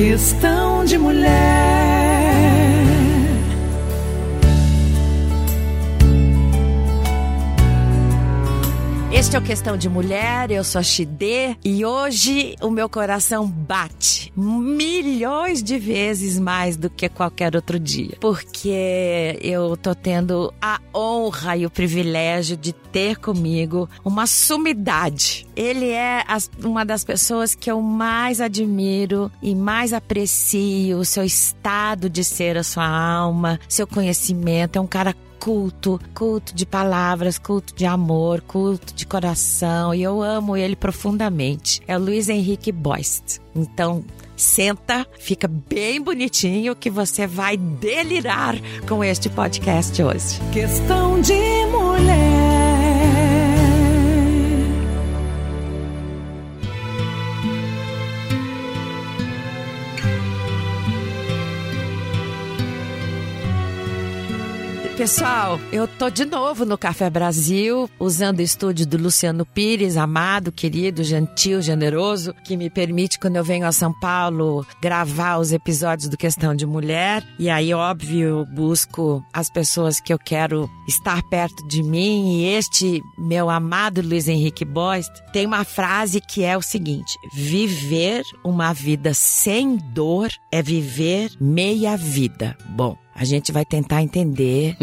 Questão de mulher. Este é o Questão de Mulher, eu sou a Xidê e hoje o meu coração bate milhões de vezes mais do que qualquer outro dia. Porque eu tô tendo a honra e o privilégio de ter comigo uma sumidade. Ele é uma das pessoas que eu mais admiro e mais aprecio, o seu estado de ser, a sua alma, seu conhecimento. É um cara culto, culto de palavras, culto de amor, culto de coração, e eu amo ele profundamente. É o Luiz Henrique Boist. Então, senta, fica bem bonitinho que você vai delirar com este podcast hoje. Questão de mulher. Pessoal, eu tô de novo no Café Brasil, usando o estúdio do Luciano Pires, amado, querido, gentil, generoso, que me permite, quando eu venho a São Paulo, gravar os episódios do Questão de Mulher. E aí, óbvio, busco as pessoas que eu quero estar perto de mim. E este meu amado Luiz Henrique Bost tem uma frase que é o seguinte: viver uma vida sem dor é viver meia vida. Bom, a gente vai tentar entender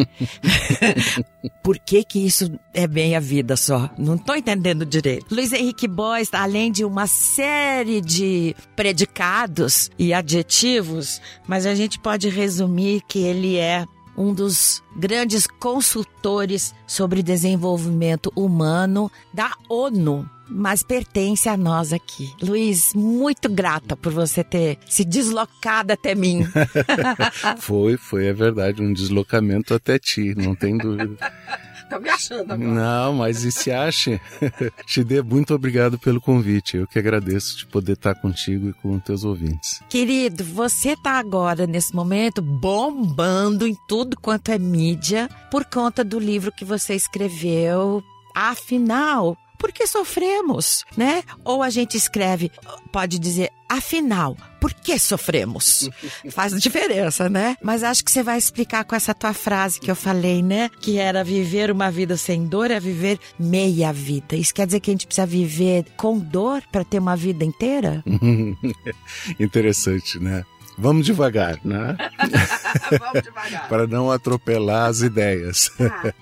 por que que isso é bem a vida só. Não estou entendendo direito. Luiz Henrique Boys, além de uma série de predicados e adjetivos, mas a gente pode resumir que ele é um dos grandes consultores sobre desenvolvimento humano da ONU mas pertence a nós aqui. Luiz, muito grata por você ter se deslocado até mim. foi, foi, é verdade, um deslocamento até ti, não tem dúvida. Tô me achando agora. Não, mas e se ache? Shide, muito obrigado pelo convite. Eu que agradeço de poder estar contigo e com teus ouvintes. Querido, você tá agora, nesse momento, bombando em tudo quanto é mídia por conta do livro que você escreveu. Afinal, por que sofremos, né? Ou a gente escreve, pode dizer, afinal, por que sofremos? Faz diferença, né? Mas acho que você vai explicar com essa tua frase que eu falei, né? Que era viver uma vida sem dor é viver meia vida. Isso quer dizer que a gente precisa viver com dor para ter uma vida inteira? Interessante, né? Vamos devagar, né? Vamos devagar. para não atropelar as ideias. Ah.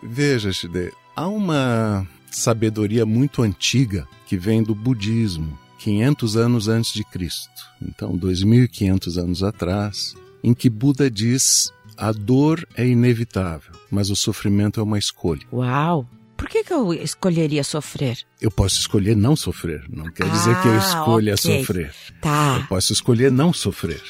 Veja, Shide, há uma sabedoria muito antiga que vem do budismo, 500 anos antes de Cristo. Então, 2500 anos atrás, em que Buda diz: a dor é inevitável, mas o sofrimento é uma escolha. Uau! Por que, que eu escolheria sofrer? Eu posso escolher não sofrer. Não quer dizer ah, que eu ah, escolha okay. sofrer. Tá. Eu posso escolher não sofrer.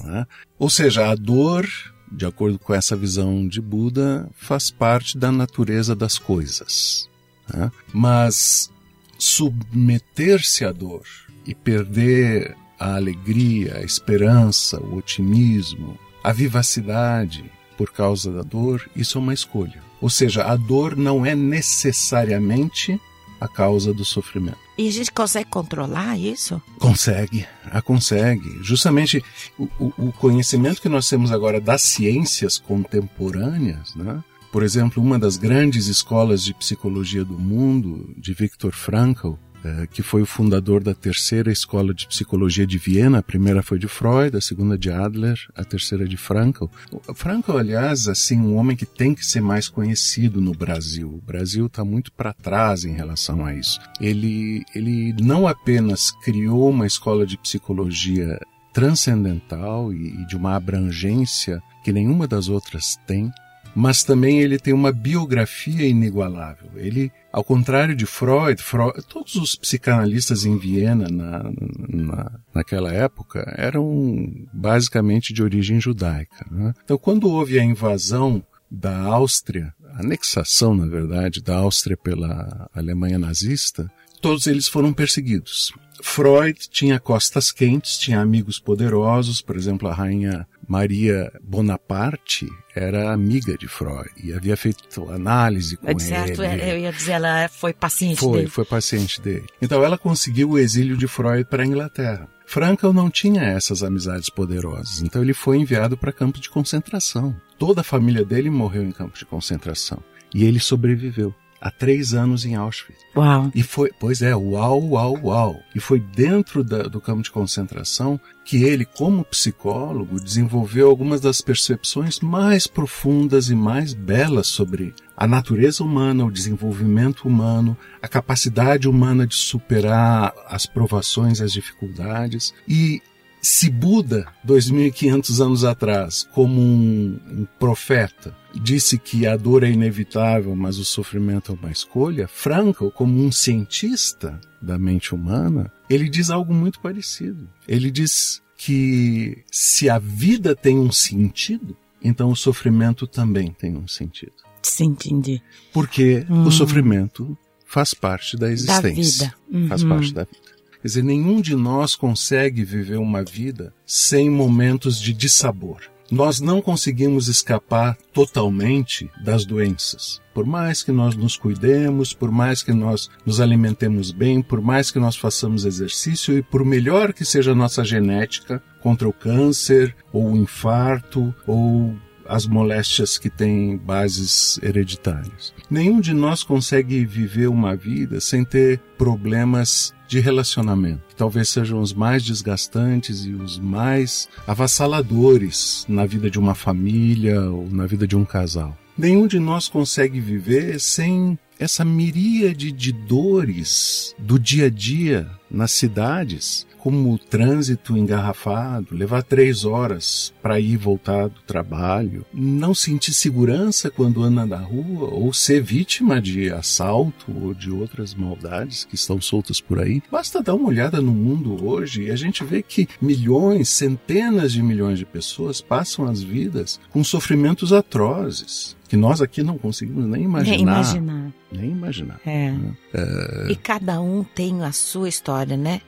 Né? Ou seja, a dor, de acordo com essa visão de Buda, faz parte da natureza das coisas. Né? Mas submeter-se à dor e perder a alegria, a esperança, o otimismo, a vivacidade por causa da dor, isso é uma escolha. Ou seja, a dor não é necessariamente a causa do sofrimento. E a gente consegue controlar isso? Consegue, a consegue. Justamente o, o conhecimento que nós temos agora das ciências contemporâneas, né, por exemplo, uma das grandes escolas de psicologia do mundo, de Viktor Frankl, eh, que foi o fundador da terceira escola de psicologia de Viena. A primeira foi de Freud, a segunda de Adler, a terceira de Frankl. Frankl, aliás, assim, um homem que tem que ser mais conhecido no Brasil. O Brasil está muito para trás em relação a isso. Ele, ele não apenas criou uma escola de psicologia transcendental e, e de uma abrangência que nenhuma das outras tem, mas também ele tem uma biografia inigualável. Ele, ao contrário de Freud, Freud todos os psicanalistas em Viena na, na, naquela época eram basicamente de origem judaica. Né? Então, quando houve a invasão da Áustria, anexação, na verdade, da Áustria pela Alemanha nazista, todos eles foram perseguidos. Freud tinha costas quentes, tinha amigos poderosos, por exemplo, a rainha Maria Bonaparte era amiga de Freud e havia feito análise com certo, ele. eu ia dizer, ela foi paciente foi, dele. Foi, paciente dele. Então ela conseguiu o exílio de Freud para a Inglaterra. Frankel não tinha essas amizades poderosas, então ele foi enviado para campo de concentração. Toda a família dele morreu em campo de concentração e ele sobreviveu há três anos em Auschwitz. Uau. E foi, pois é, uau, uau, uau. E foi dentro da, do campo de concentração que ele, como psicólogo, desenvolveu algumas das percepções mais profundas e mais belas sobre a natureza humana, o desenvolvimento humano, a capacidade humana de superar as provações, as dificuldades. E se Buda, 2500 anos atrás, como um, um, profeta, disse que a dor é inevitável, mas o sofrimento é uma escolha, Frankl, como um cientista da mente humana, ele diz algo muito parecido. Ele diz que se a vida tem um sentido, então o sofrimento também tem um sentido. Sim, entendi. Porque hum. o sofrimento faz parte da existência. Da vida. Uhum. Faz parte da vida. Quer dizer, nenhum de nós consegue viver uma vida sem momentos de dissabor. Nós não conseguimos escapar totalmente das doenças. Por mais que nós nos cuidemos, por mais que nós nos alimentemos bem, por mais que nós façamos exercício e por melhor que seja a nossa genética contra o câncer ou o infarto ou as moléstias que têm bases hereditárias. Nenhum de nós consegue viver uma vida sem ter problemas de relacionamento, que talvez sejam os mais desgastantes e os mais avassaladores na vida de uma família ou na vida de um casal. Nenhum de nós consegue viver sem essa miríade de dores do dia a dia nas cidades como o trânsito engarrafado, levar três horas para ir e voltar do trabalho, não sentir segurança quando anda na rua ou ser vítima de assalto ou de outras maldades que estão soltas por aí. Basta dar uma olhada no mundo hoje e a gente vê que milhões, centenas de milhões de pessoas passam as vidas com sofrimentos atrozes que nós aqui não conseguimos nem imaginar. Nem imaginar. Nem imaginar. É. Né? é. E cada um tem a sua história, né?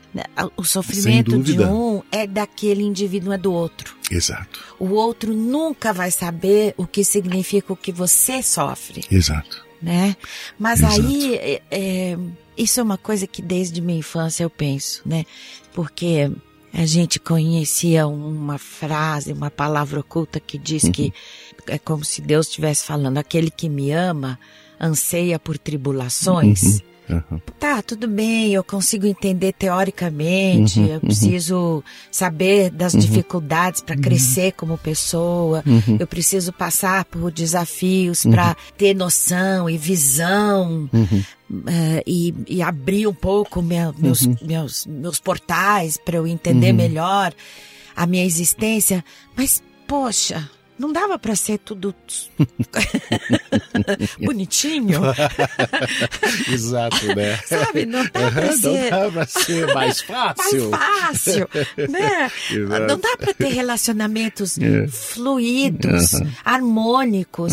O sofrimento de um é daquele indivíduo, é do outro. Exato. O outro nunca vai saber o que significa o que você sofre. Exato. Né? Mas Exato. aí, é, é, isso é uma coisa que desde minha infância eu penso, né? Porque a gente conhecia uma frase, uma palavra oculta que diz uhum. que é como se Deus estivesse falando: aquele que me ama anseia por tribulações. Uhum. Uhum. Tá, tudo bem, eu consigo entender teoricamente, uhum, eu preciso uhum. saber das uhum. dificuldades para uhum. crescer como pessoa, uhum. eu preciso passar por desafios para ter noção e visão. Uh, e, e, abrir um pouco meu, meus, meus, meus portais para eu entender melhor a minha existência, mas poxa, não dava para ser tudo bonitinho. Exato, né? Sabe, não dá para ser... Não dá pra ser mais fácil. mais fácil, né? Exato. Não dá para ter relacionamentos é. fluidos, harmônicos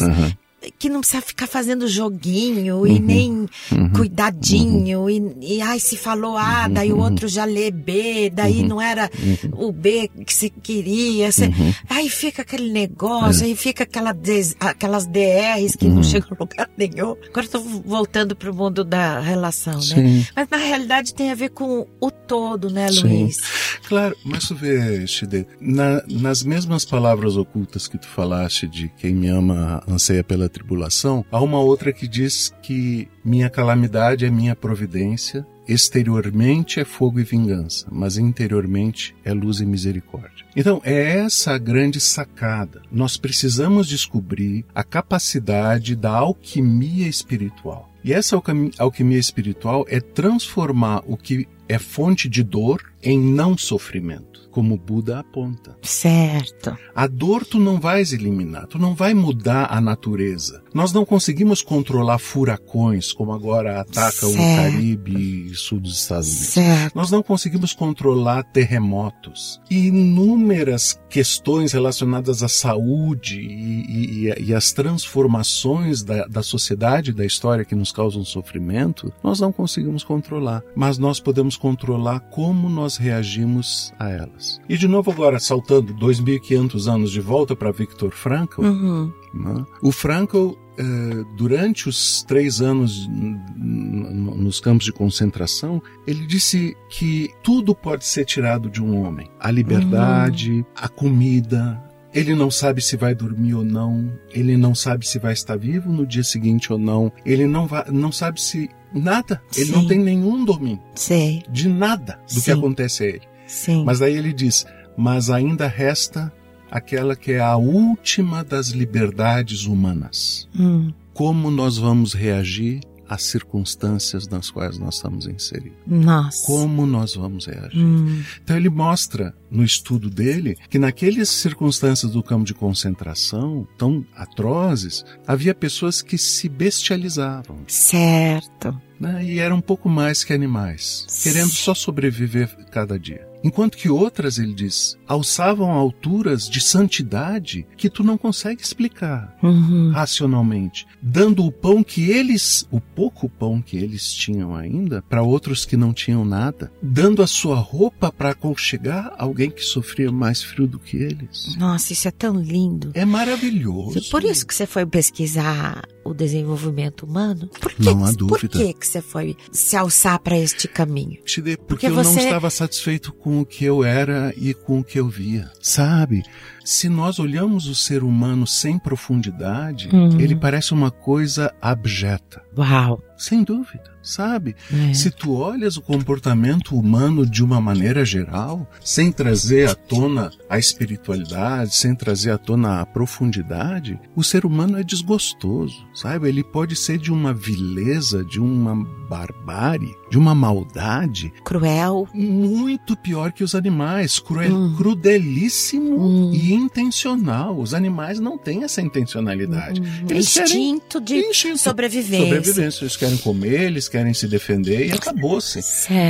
que não precisa ficar fazendo joguinho uhum. e nem uhum. cuidadinho uhum. E, e ai se falou A, uhum. daí o outro já lê B, daí uhum. não era uhum. o B que você queria. Você, Aí fica aquele negócio, é. aí fica aquela des, aquelas DRs que não chegam a lugar nenhum. Agora estou voltando para o mundo da relação, né? Sim. né? Mas na realidade tem a ver com o todo, né, Luiz? Sim. Claro, mas tu vê, Shide, na, nas mesmas palavras ocultas que tu falaste de quem me ama anseia pela tribulação, há uma outra que diz que minha calamidade é minha providência, exteriormente é fogo e vingança, mas interiormente é luz e misericórdia. Então, é essa a grande sacada. Nós precisamos descobrir a capacidade da alquimia espiritual. E essa alquimia espiritual é transformar o que é fonte de dor em não sofrimento como Buda aponta. Certo. A dor tu não vais eliminar, tu não vai mudar a natureza. Nós não conseguimos controlar furacões, como agora ataca certo. o Caribe e sul dos Estados Unidos. Certo. Nós não conseguimos controlar terremotos. E inúmeras questões relacionadas à saúde e, e, e as transformações da, da sociedade, da história que nos causam sofrimento, nós não conseguimos controlar. Mas nós podemos controlar como nós reagimos a elas. E de novo agora, saltando 2.500 anos de volta para Viktor Frankl, uhum. né? o Frankl, eh, durante os três anos no nos campos de concentração, ele disse que tudo pode ser tirado de um homem: a liberdade, uhum. a comida, ele não sabe se vai dormir ou não, ele não sabe se vai estar vivo no dia seguinte ou não, ele não, vai, não sabe se nada, ele Sim. não tem nenhum domínio Sim. de nada do Sim. que acontece a ele. Sim. Mas aí ele diz: mas ainda resta aquela que é a última das liberdades humanas. Hum. Como nós vamos reagir às circunstâncias nas quais nós estamos inseridos. Nossa. Como nós vamos reagir. Hum. Então ele mostra no estudo dele que naquelas circunstâncias do campo de concentração tão atrozes, havia pessoas que se bestializavam. Certo. Né? E eram um pouco mais que animais, querendo só sobreviver cada dia. Enquanto que outras, ele diz, alçavam alturas de santidade que tu não consegue explicar uhum. racionalmente, dando o pão que eles, o pouco pão que eles tinham ainda, para outros que não tinham nada, dando a sua roupa para aconchegar alguém que sofria mais frio do que eles. Nossa, isso é tão lindo. É maravilhoso. Por isso que você foi pesquisar o desenvolvimento humano? Por que, não há dúvida. Por que, que você foi se alçar para este caminho? Porque, Porque eu você... não estava satisfeito com o que eu era e com o que eu via. Sabe? Se nós olhamos o ser humano sem profundidade, uhum. ele parece uma coisa abjeta. Uau! Sem dúvida, sabe? É. Se tu olhas o comportamento humano de uma maneira geral, sem trazer à tona a espiritualidade, sem trazer à tona a profundidade, o ser humano é desgostoso, sabe? Ele pode ser de uma vileza, de uma barbárie, de uma maldade. Cruel. Muito pior que os animais. Cruel, hum. Crudelíssimo hum. e intencional. Os animais não têm essa intencionalidade. Hum. Eles instinto querem... de instinto. sobrevivência. Sobrevivência. Eles querem comer, eles querem se defender e acabou-se.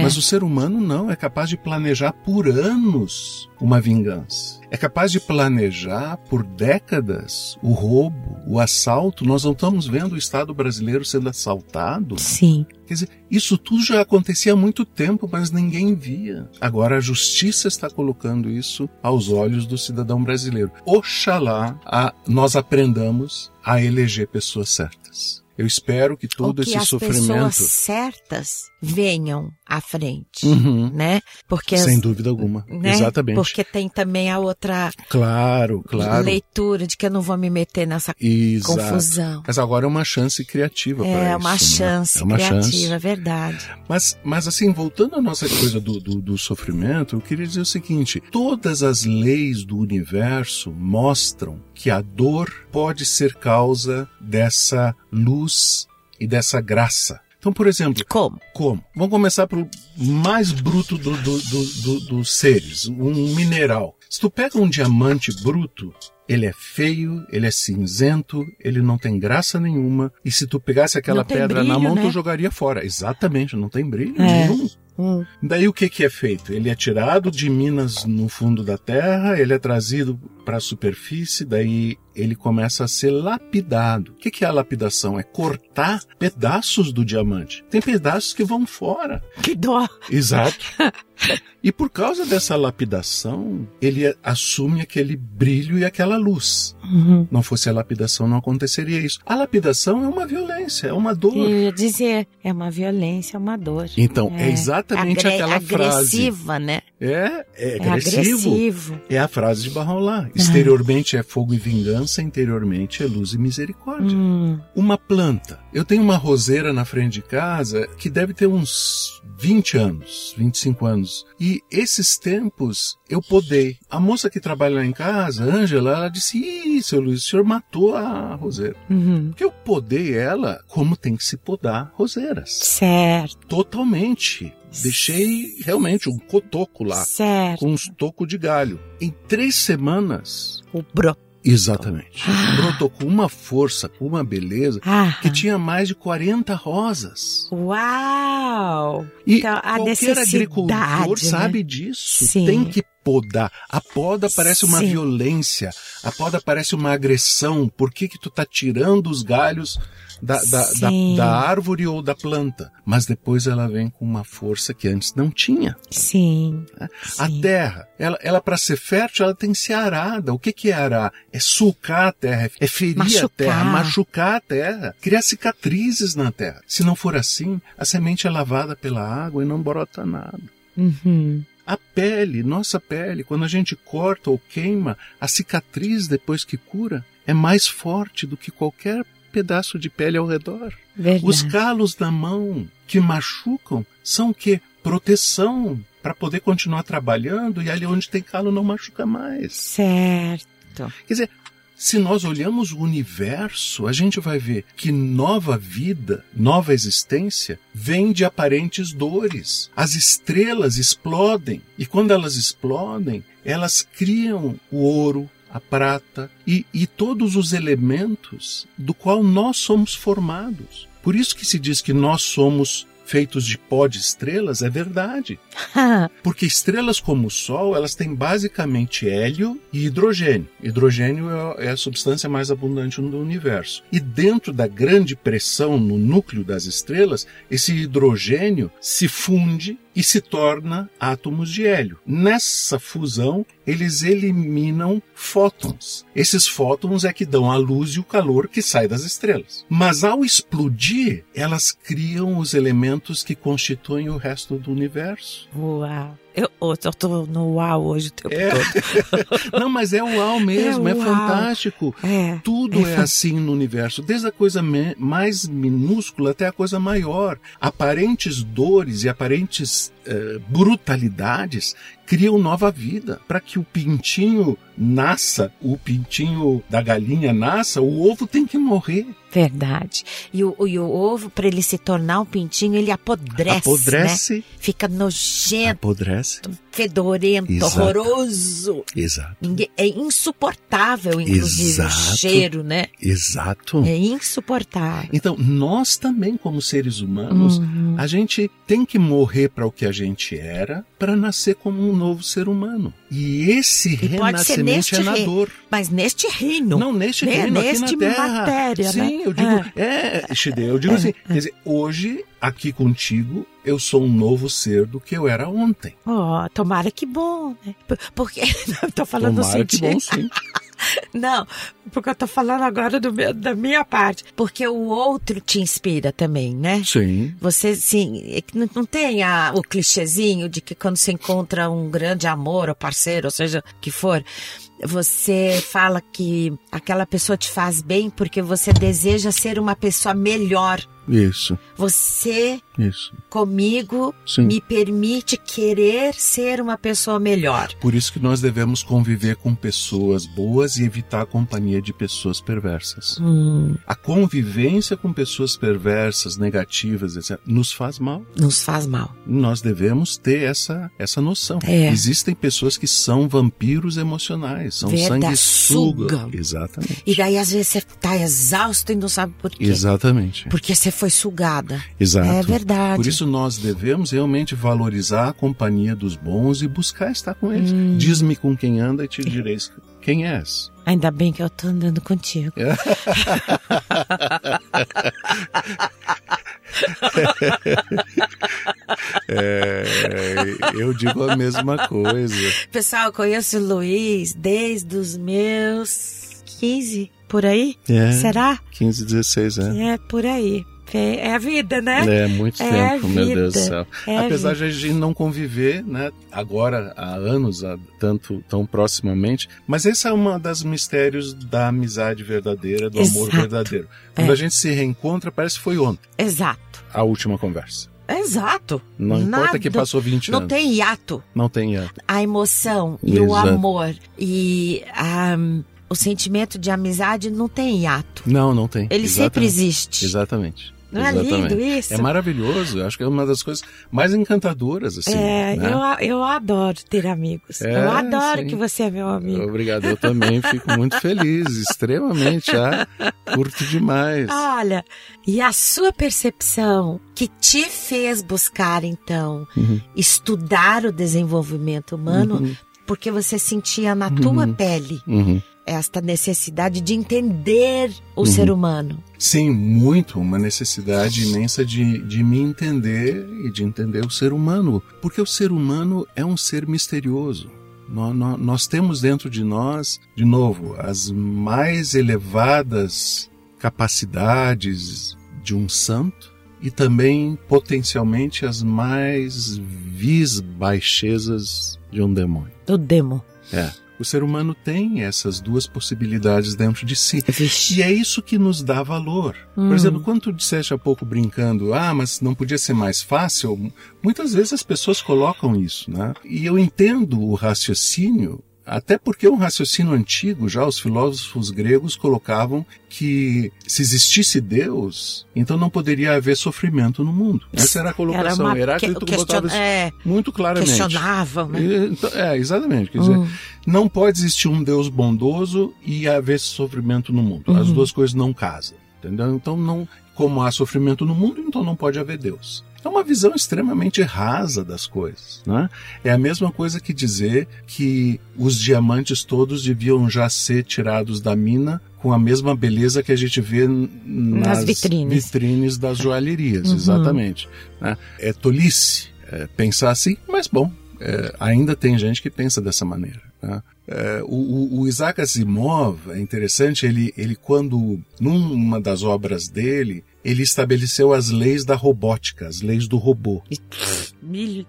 Mas o ser humano não. É capaz de planejar por anos uma vingança. É capaz de planejar por décadas o roubo, o assalto. Nós não estamos vendo o Estado brasileiro sendo assaltado. Sim. Quer dizer, isso tudo já acontecia há muito tempo, mas ninguém via. Agora a justiça está colocando isso aos olhos do cidadão brasileiro. Oxalá a, nós aprendamos a eleger pessoas certas. Eu espero que todo que esse as sofrimento. pessoas certas venham à frente, Uhum. né? Porque Sem as- dúvida alguma. né? Exatamente. Porque tem também a outra Claro, claro. leitura de que eu não vou me meter nessa Exato. confusão. Mas agora é uma chance criativa para isso. É uma né? chance É uma criativa, chance. é verdade. Mas, mas assim, voltando à nossa coisa do, do, do sofrimento, eu queria dizer o seguinte: todas as leis do universo mostram que a dor pode ser causa dessa luz e dessa graça. Então, por exemplo, Como? como? Vamos começar pelo mais bruto do- do- do- do- dos seres, um mineral. Se tu pega um diamante bruto, ele é feio, ele é cinzento, ele não tem graça nenhuma. E se tu pegasse aquela pedra na brilho, mão, né? tu jogaria fora. Exatamente, não tem brilho É. nenhum. Hum. Daí o que, que é feito? Ele é tirado de minas no fundo da terra, ele é trazido para a superfície, daí ele começa a ser lapidado. O que, que é a lapidação? É cortar pedaços do diamante. Tem pedaços que vão fora. Que dó. Exato. E por causa dessa lapidação, ele assume aquele brilho e aquela luz. Uhum. Não fosse a lapidação, não aconteceria isso. A lapidação é uma violência, é uma dor. Eu ia dizer, é uma violência, é uma dor. Então, é, exatamente Agre- aquela frase. agressiva, né? É, é É agressivo. agressivo. É a frase de Barraulá. Exteriormente é fogo e vingança, interiormente é luz e misericórdia. Hum. Uma planta. Eu tenho uma roseira na frente de casa que deve ter uns 20 anos, 25 anos. E esses tempos eu podei. A moça que trabalha lá em casa, Ângela, ela disse: Ih, seu Luiz, o senhor matou a roseira. Uhum. Porque eu podei ela como tem que se podar roseiras. Certo, Totalmente. Deixei realmente um cotoco lá certo. com uns tocos de galho. Em três semanas, O bro. exatamente, Ah. brotou com uma força, com uma beleza, Ah. que tinha mais de 40 rosas. Uau! E Então, a qualquer agricultor né? sabe disso. Sim. Tem que podar. A poda parece uma Sim. violência. A poda parece uma agressão. Por que que tu tá tirando os galhos da, da, da, da árvore ou da planta, mas depois ela vem com uma força que antes não tinha. Sim. A Sim. terra, ela, ela para ser fértil, ela tem que ser arada. O que, que é arar? É sulcar a terra, é ferir a Machucar. terra, machucar a terra, criar cicatrizes na terra. Se não for assim, a semente é lavada pela água e não brota nada. Uhum. A pele, nossa pele, quando a gente corta ou queima, a cicatriz depois que cura é mais forte do que qualquer pedaço de pele ao redor. Verdade. Os calos na mão que machucam são o quê? Proteção para poder continuar trabalhando e ali onde tem calo não machuca mais. Certo. Quer dizer, se nós olhamos o universo, a gente vai ver que nova vida, nova existência, vem de aparentes dores. As estrelas explodem e quando elas explodem, elas criam o ouro, a prata e, e todos os elementos do qual nós somos formados. Por isso que se diz que nós somos feitos de pó de estrelas, é verdade. Porque estrelas como o Sol, elas têm basicamente hélio e hidrogênio. Hidrogênio é a substância mais abundante no universo. E dentro da grande pressão no núcleo das estrelas, esse hidrogênio se funde e se torna átomos de hélio. Nessa fusão, eles eliminam fótons. Esses fótons é que dão a luz e o calor que sai das estrelas. Mas ao explodir, elas criam os elementos que constituem o resto do universo. Uau. Eu, eu tô no uau hoje o tempo É. todo. Não, mas é uau mesmo, é, É uau. fantástico. É. Tudo É é, assim no universo, desde a coisa mais minúscula até a coisa maior. Aparentes dores e aparentes eh, brutalidades criam nova vida. Para que o pintinho nasça, o pintinho da galinha nasça, o ovo tem que morrer. Verdade. E o, e o ovo, para ele se tornar um pintinho, ele apodrece, né? Apodrece. Fica nojento, Apodrece. fedorento, Exato. horroroso. Exato. Ninguém, é insuportável, inclusive, Exato. o cheiro, né? Exato. É insuportável. Então, nós também, como seres humanos, Uhum. a gente tem que morrer para o que a gente era para nascer como um novo ser humano. E esse E renascimento é na rei- dor. Mas neste reino. Não, neste né? reino, Neste aqui na Terra. matéria, Sim, né? eu digo, é, Shide, eu digo assim, quer dizer, hoje, aqui contigo, eu sou um novo ser do que eu era ontem. Ó, tomara que bom, né? Por- Porque, tô falando Tomara que sentido... bom, sim. Não, porque eu tô falando agora do meu- da minha parte. Porque o outro te inspira também, né? Sim. Você, sim, é não, não tem a- o clichêzinho de que quando você encontra um grande amor ou parceiro, ou seja, que for, você fala que aquela pessoa te faz bem porque você deseja ser uma pessoa melhor. Isso, Você, isso. comigo, Sim. me permite querer ser uma pessoa melhor. Por isso que nós devemos conviver com pessoas boas e evitar a companhia de pessoas perversas. Hum, A convivência com pessoas perversas, negativas, etc., nos faz mal. nos faz mal. Nós devemos ter essa, essa noção. É. Existem pessoas que são vampiros emocionais, são sanguessugas. Exatamente. E daí, às vezes, você tá exausto e não sabe por quê. Exatamente. Porque você foi sugada. Exato. É verdade. Por isso nós devemos realmente valorizar a companhia dos bons e buscar estar com eles. Hum. Diz-me com quem anda e te direi quem és. Ainda bem que eu tô andando contigo. É, eu digo a mesma coisa. Pessoal, eu conheço o Luiz desde os meus 15, por aí? É, Será? 15, 16 anos. É, por aí. É é a vida, né? É muito É tempo, meu Deus do céu. É Apesar de a gente não conviver, né, agora há anos, há tanto tão proximamente, mas esse é um dos mistérios da amizade verdadeira, do amor Exato. verdadeiro. Quando É. a gente se reencontra, parece que foi ontem Exato. a última conversa. Exato. Não importa Nada- que passou 20 Não anos. tem hiato. Não tem é. A emoção e o Exato. amor e ah, o sentimento de amizade não tem hiato. Não, não tem. Ele sempre Exatamente. existe. Exatamente. Não é lindo Exatamente. isso? É maravilhoso. Eu Acho que é uma das coisas mais encantadoras, assim. É, né? eu, eu adoro ter amigos. É, eu adoro sim. que você é meu amigo. Obrigado, eu também fico muito feliz, extremamente, ah, curto demais. Olha, e a sua percepção que te fez buscar, então, Uhum. estudar o desenvolvimento humano, Uhum. porque você sentia na tua Uhum. pele Uhum. Esta necessidade de entender o ser humano. Sim, muito. Uma necessidade imensa de, de me entender e de entender o ser humano. Porque o ser humano é um ser misterioso. Nós, nós, nós temos dentro de nós, de novo, as mais elevadas capacidades de um santo e também potencialmente as mais vis baixezas de um demônio. Do demo. É. O ser humano tem essas duas possibilidades dentro de si. Vixe. E é isso que nos dá valor. Hum. Por exemplo, quando tu disseste há pouco brincando, ah, mas não podia ser mais fácil, muitas vezes as pessoas colocam isso, né? E eu entendo o raciocínio, até porque um raciocínio antigo, já os filósofos gregos colocavam que se existisse Deus, então não poderia haver sofrimento no mundo. Essa era a colocação. uma Heráclito que- question- isso é, muito claramente. questionavam, né? Então, É, exatamente. Quer dizer, Hum. não pode existir um Deus bondoso e haver sofrimento no mundo. As Uhum. duas coisas não casam. Entendeu? Então, não, como há sofrimento no mundo, então não pode haver Deus. É uma visão extremamente rasa das coisas. Né? É a mesma coisa que dizer que os diamantes todos deviam já ser tirados da mina com a mesma beleza que a gente vê n- nas, vitrines. vitrines das joalherias, Uhum. exatamente. né? É tolice é, pensar assim, mas bom, é, ainda tem gente que pensa dessa maneira. né? É, o, o- o Isaac Asimov é interessante, ele, ele quando, numa das obras dele, ele estabeleceu as leis da robótica, as leis do robô. Mil,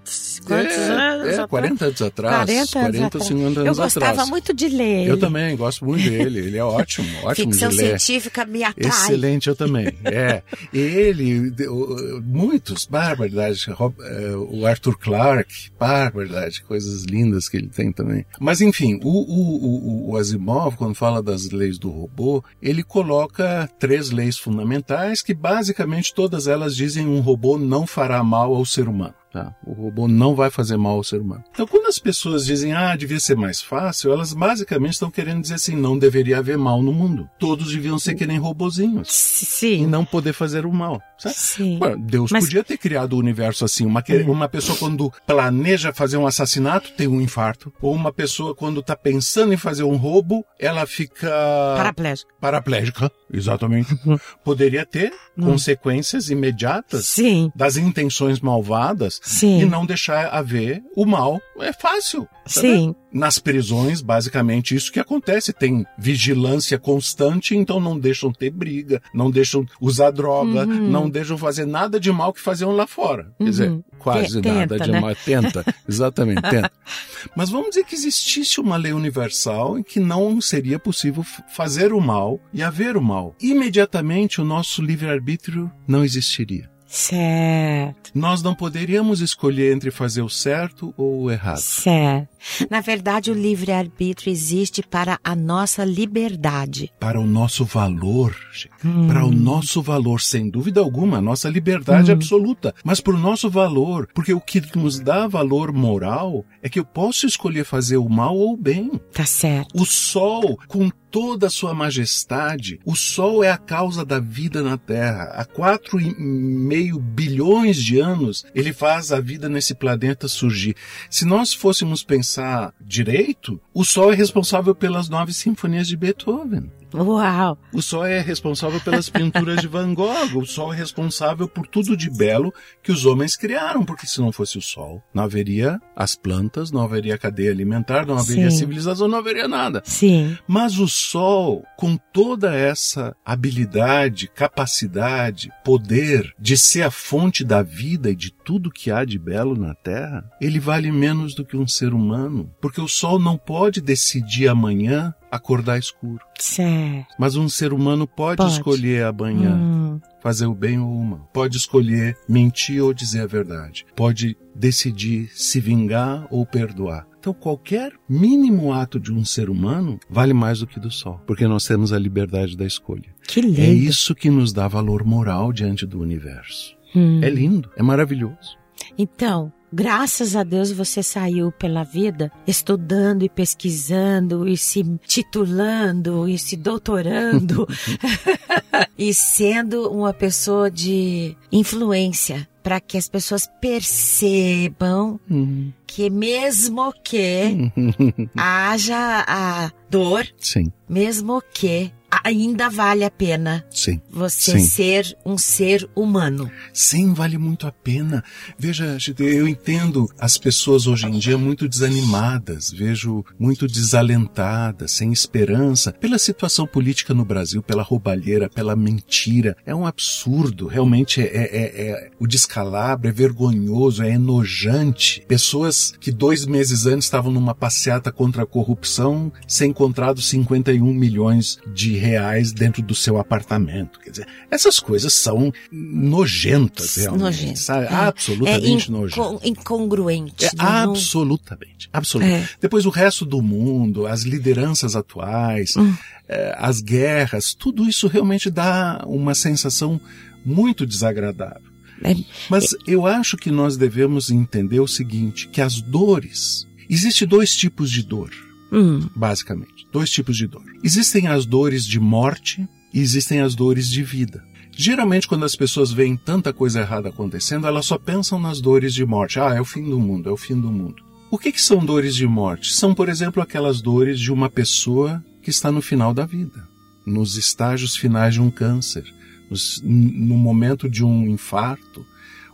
quantos é, anos? É, atrás? 40 anos atrás. 40 anos 40, atrás. 50 anos Eu gostava atrás. muito de ler. Eu ele. também, gosto muito dele. Ele é ótimo, ótimo Ficção de ler. científica me atrai. Excelente, eu também. É. Ele, o- o- muitos, barbaridade. Eh, O Arthur Clarke, barbaridade, coisas lindas que ele tem também. Mas enfim, o, o, o, o Asimov, quando fala das leis do robô, ele coloca três leis fundamentais que basicamente todas elas dizem um robô não fará mal ao ser humano. Tá? O robô não vai fazer mal ao ser humano. Então, quando as pessoas dizem, ah, devia ser mais fácil, elas basicamente estão querendo dizer assim, não deveria haver mal no mundo. Todos deviam ser que nem robozinhos e Sim. não poder fazer o mal. Sabe? Sim. Ué, Deus Mas- podia ter criado o universo assim. Uma, que- uma pessoa, quando planeja fazer um assassinato, tem um infarto. Ou uma pessoa, quando está pensando em fazer um roubo, ela fica Paraplégico. paraplégica. Exatamente. Poderia ter consequências imediatas Sim. das intenções malvadas Sim. e não deixar haver o mal. É fácil. tá? Sim. Nas prisões, basicamente, isso que acontece. Tem vigilância constante, então não deixam ter briga, não deixam usar droga, Uhum. não deixam fazer nada de mal que faziam lá fora. Quer dizer, Uhum. quase Te- nada tenta, de né? mal. Tenta, exatamente, tenta. Mas vamos dizer que existisse uma lei universal em que não seria possível fazer o mal e haver o mal. Imediatamente o nosso livre-arbítrio não existiria. Certo. Nós não poderíamos escolher entre fazer o certo ou o errado. Certo. Na verdade, o livre-arbítrio existe para a nossa liberdade. Para o nosso valor. Hum. para o nosso valor, sem dúvida alguma, a nossa liberdade absoluta, mas para o nosso valor, porque o que nos dá valor moral é que eu posso escolher fazer o mal ou o bem. Tá certo. O sol, com toda a sua majestade, o sol é a causa da vida na Terra. Há quatro e meio bilhões de anos, ele faz a vida nesse planeta surgir. Se nós fôssemos pensar direito, o sol é responsável pelas nove sinfonias de Beethoven. Uau. O sol é responsável pelas pinturas de Van Gogh. O sol é responsável por tudo de belo que os homens criaram, porque se não fosse o sol, não haveria as plantas, não haveria cadeia alimentar, não haveria Sim. civilização, não haveria nada. Sim. Mas o sol, com toda essa habilidade, capacidade, poder de ser a fonte da vida e de tudo que há de belo na Terra, ele vale menos do que um ser humano, porque o sol não pode decidir amanhã acordar escuro. Certo. Mas um ser humano pode, Pode. escolher amanhã Hum. fazer o bem ou o mal. Pode escolher mentir ou dizer a verdade. Pode decidir se vingar ou perdoar. Então, qualquer mínimo ato de um ser humano vale mais do que do sol, porque nós temos a liberdade da escolha. Que lindo. É isso que nos dá valor moral diante do universo. Hum. É lindo, é maravilhoso. Então, graças a Deus você saiu pela vida estudando e pesquisando e se titulando e se doutorando e sendo uma pessoa de influência para que as pessoas percebam Uhum. que mesmo que haja a dor, Sim, mesmo que ainda vale a pena sim. você Sim. ser um ser humano. Sim, vale muito a pena. Veja, eu entendo as pessoas hoje em dia muito desanimadas, vejo muito desalentadas, sem esperança, pela situação política no Brasil, pela roubalheira, pela mentira. É um absurdo, realmente é, é- é- o descalabro, é vergonhoso, é enojante. Pessoas que dois meses antes estavam numa passeata contra a corrupção, ser encontrado 51 milhões de reais dentro do seu apartamento. Quer dizer, essas coisas são nojentas, realmente. Nojento, sabe? é. Absolutamente é nojentas. incon- incongruente. É, não- absolutamente, absolutamente. É. Depois o resto do mundo, as lideranças atuais, Hum. eh, as guerras, tudo isso realmente dá uma sensação muito desagradável. É, Mas eu acho que nós devemos entender o seguinte, que as dores, existe dois tipos de dor, hum, basicamente, dois tipos de dor. Existem as dores de morte e existem as dores de vida. Geralmente, quando as pessoas veem tanta coisa errada acontecendo, elas só pensam nas dores de morte. Ah, é o fim do mundo, é o fim do mundo. O que, que são dores de morte? São, por exemplo, aquelas dores de uma pessoa que está no final da vida, nos estágios finais de um câncer, nos- no momento de um infarto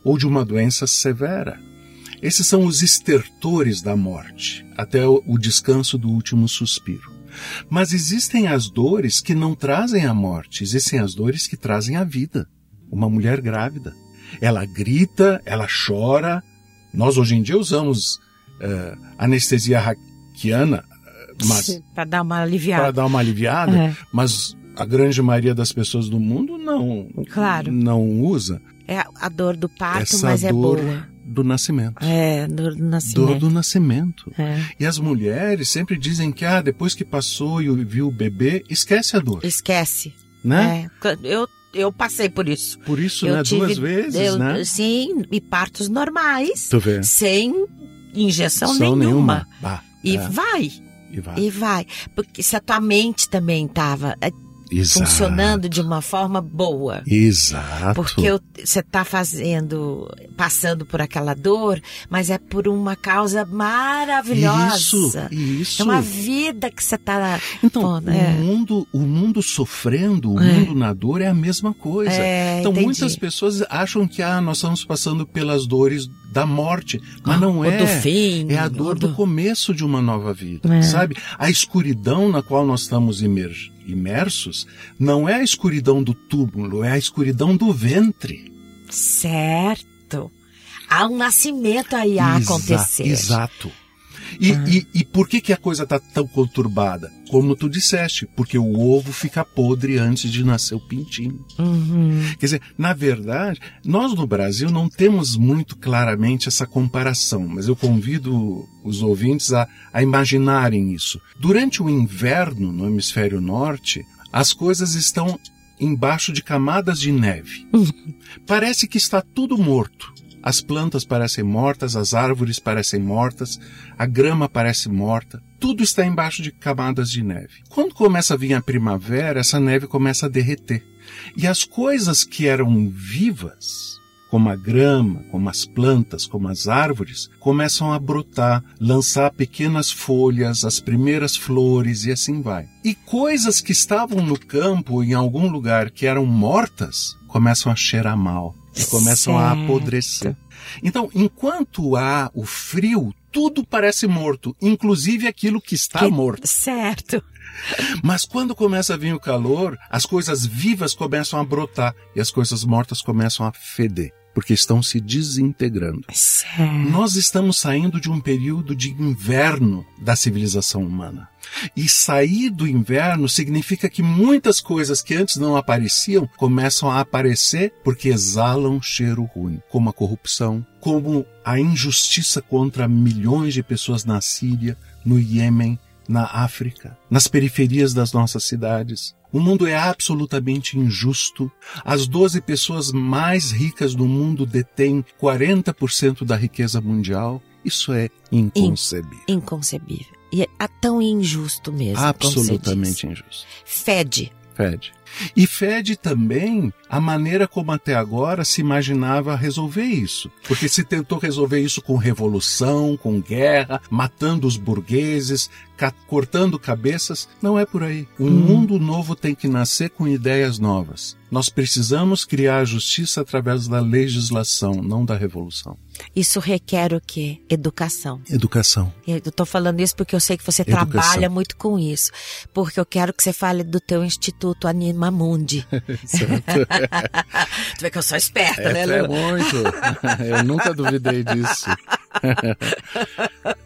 ou de uma doença severa. Esses são os estertores da morte, até o o descanso do último suspiro. Mas existem as dores que não trazem a morte, existem as dores que trazem a vida. Uma mulher grávida. Ela grita, ela chora. Nós hoje em dia usamos eh, anestesia raquiana, eh, mas para dar uma para aliviada. dar uma aliviada, É. mas a grande maioria das pessoas do mundo não Claro. não usa É a dor do parto, essa mas é dor boa. Do nascimento. É, dor do Dor nascimento. do nascimento. É. E as mulheres sempre dizem que ah, depois que passou e viu o bebê, esquece a dor, Esquece. né? É, eu, eu passei por isso. Por isso, eu né, tive, duas vezes, eu- né? Sim, e partos normais, Tu vê. sem injeção São nenhuma. Bah, E é, vai, e vai. e vai. Porque se a tua mente também estava Exato. funcionando de uma forma boa. Exato. Porque você está fazendo, passando por aquela dor, mas é por uma causa maravilhosa. Isso, isso. É uma vida que você está. Então, pondo, o é. mundo, o mundo sofrendo, o É. mundo na dor é a mesma coisa. É, então, entendi. muitas pessoas acham que ah, nós estamos passando pelas dores da morte, mas não Ou é. do fim. É a dor do começo de uma nova vida, É. sabe? A escuridão na qual nós estamos imer- imersos não é a escuridão do túmulo, é a escuridão do ventre. Certo. Há um nascimento aí a Exa- acontecer. Exato. E, e, e por que, que a coisa está tão conturbada? Como tu disseste, porque o ovo fica podre antes de nascer o pintinho. Uhum. Quer dizer, na verdade, nós no Brasil não temos muito claramente essa comparação, mas eu convido os ouvintes a, a imaginarem isso. Durante o inverno no hemisfério norte, as coisas estão embaixo de camadas de neve. Parece que está tudo morto. As plantas parecem mortas, as árvores parecem mortas, a grama parece morta, tudo está embaixo de camadas de neve. Quando começa a vir a primavera, essa neve começa a derreter. E as coisas que eram vivas, como a grama, como as plantas, como as árvores, começam a brotar, lançar pequenas folhas, as primeiras flores e assim vai. E coisas que estavam no campo, em algum lugar, que eram mortas, começam a cheirar mal e começam a Certo. apodrecer. Então, enquanto há o frio, tudo parece morto, inclusive aquilo que está Que- morto. Certo. Mas quando começa a vir o calor, as coisas vivas começam a brotar e as coisas mortas começam a feder, porque estão se desintegrando. Certo. Nós estamos saindo de um período de inverno da civilização humana. E sair do inverno significa que muitas coisas que antes não apareciam começam a aparecer porque exalam cheiro ruim, como a corrupção, como a injustiça contra milhões de pessoas na Síria, no Iêmen, na África, nas periferias das nossas cidades. O mundo é absolutamente injusto. As 12 pessoas mais ricas do mundo detêm 40% da riqueza mundial. Isso é inconcebível. Inconcebível. E é tão injusto mesmo. Absolutamente injusto. Fede. Fede. E fede também a maneira como até agora se imaginava resolver isso. Porque se tentou resolver isso com revolução, com guerra, matando os burgueses, cortando cabeças. Não é por aí. Um hum. mundo novo tem que nascer com ideias novas. Nós precisamos criar a justiça através da legislação, não da revolução. Isso requer o quê? Educação. Educação. Eu estou falando isso porque eu sei que você Educação. trabalha muito com isso. Porque eu quero que você fale do teu Instituto Anima Mundi. tu vê que eu sou esperta, é, né, Lu? É muito. Eu nunca duvidei disso.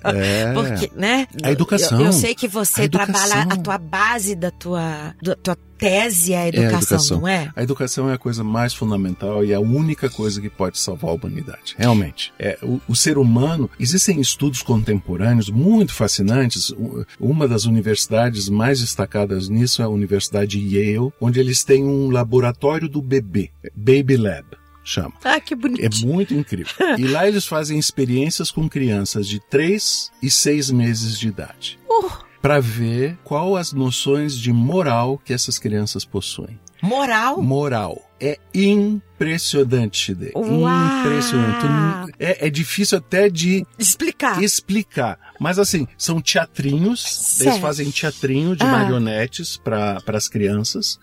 É. Porque, né? A educação. Eu, eu sei que você trabalha a tua base da tua, da tua tese é a educação, é a educação, não é? A educação é a coisa mais fundamental e a única coisa que pode salvar a humanidade. Realmente. É, o, o ser humano, existem estudos contemporâneos muito fascinantes. Uma das universidades mais destacadas nisso é a Universidade Yale, onde eles têm um laboratório do bebê, Baby Lab chama. Ah, que bonito. É muito incrível. e lá eles fazem experiências com crianças de 3 e 6 meses de idade. Uh para ver qual as noções de moral que essas crianças possuem. Moral? Moral. É impressionante, Chide. Impressionante. É, é, difícil até de explicar. explicar. Mas assim, são teatrinhos. Certo. Eles fazem teatrinho de ah. marionetes para as crianças.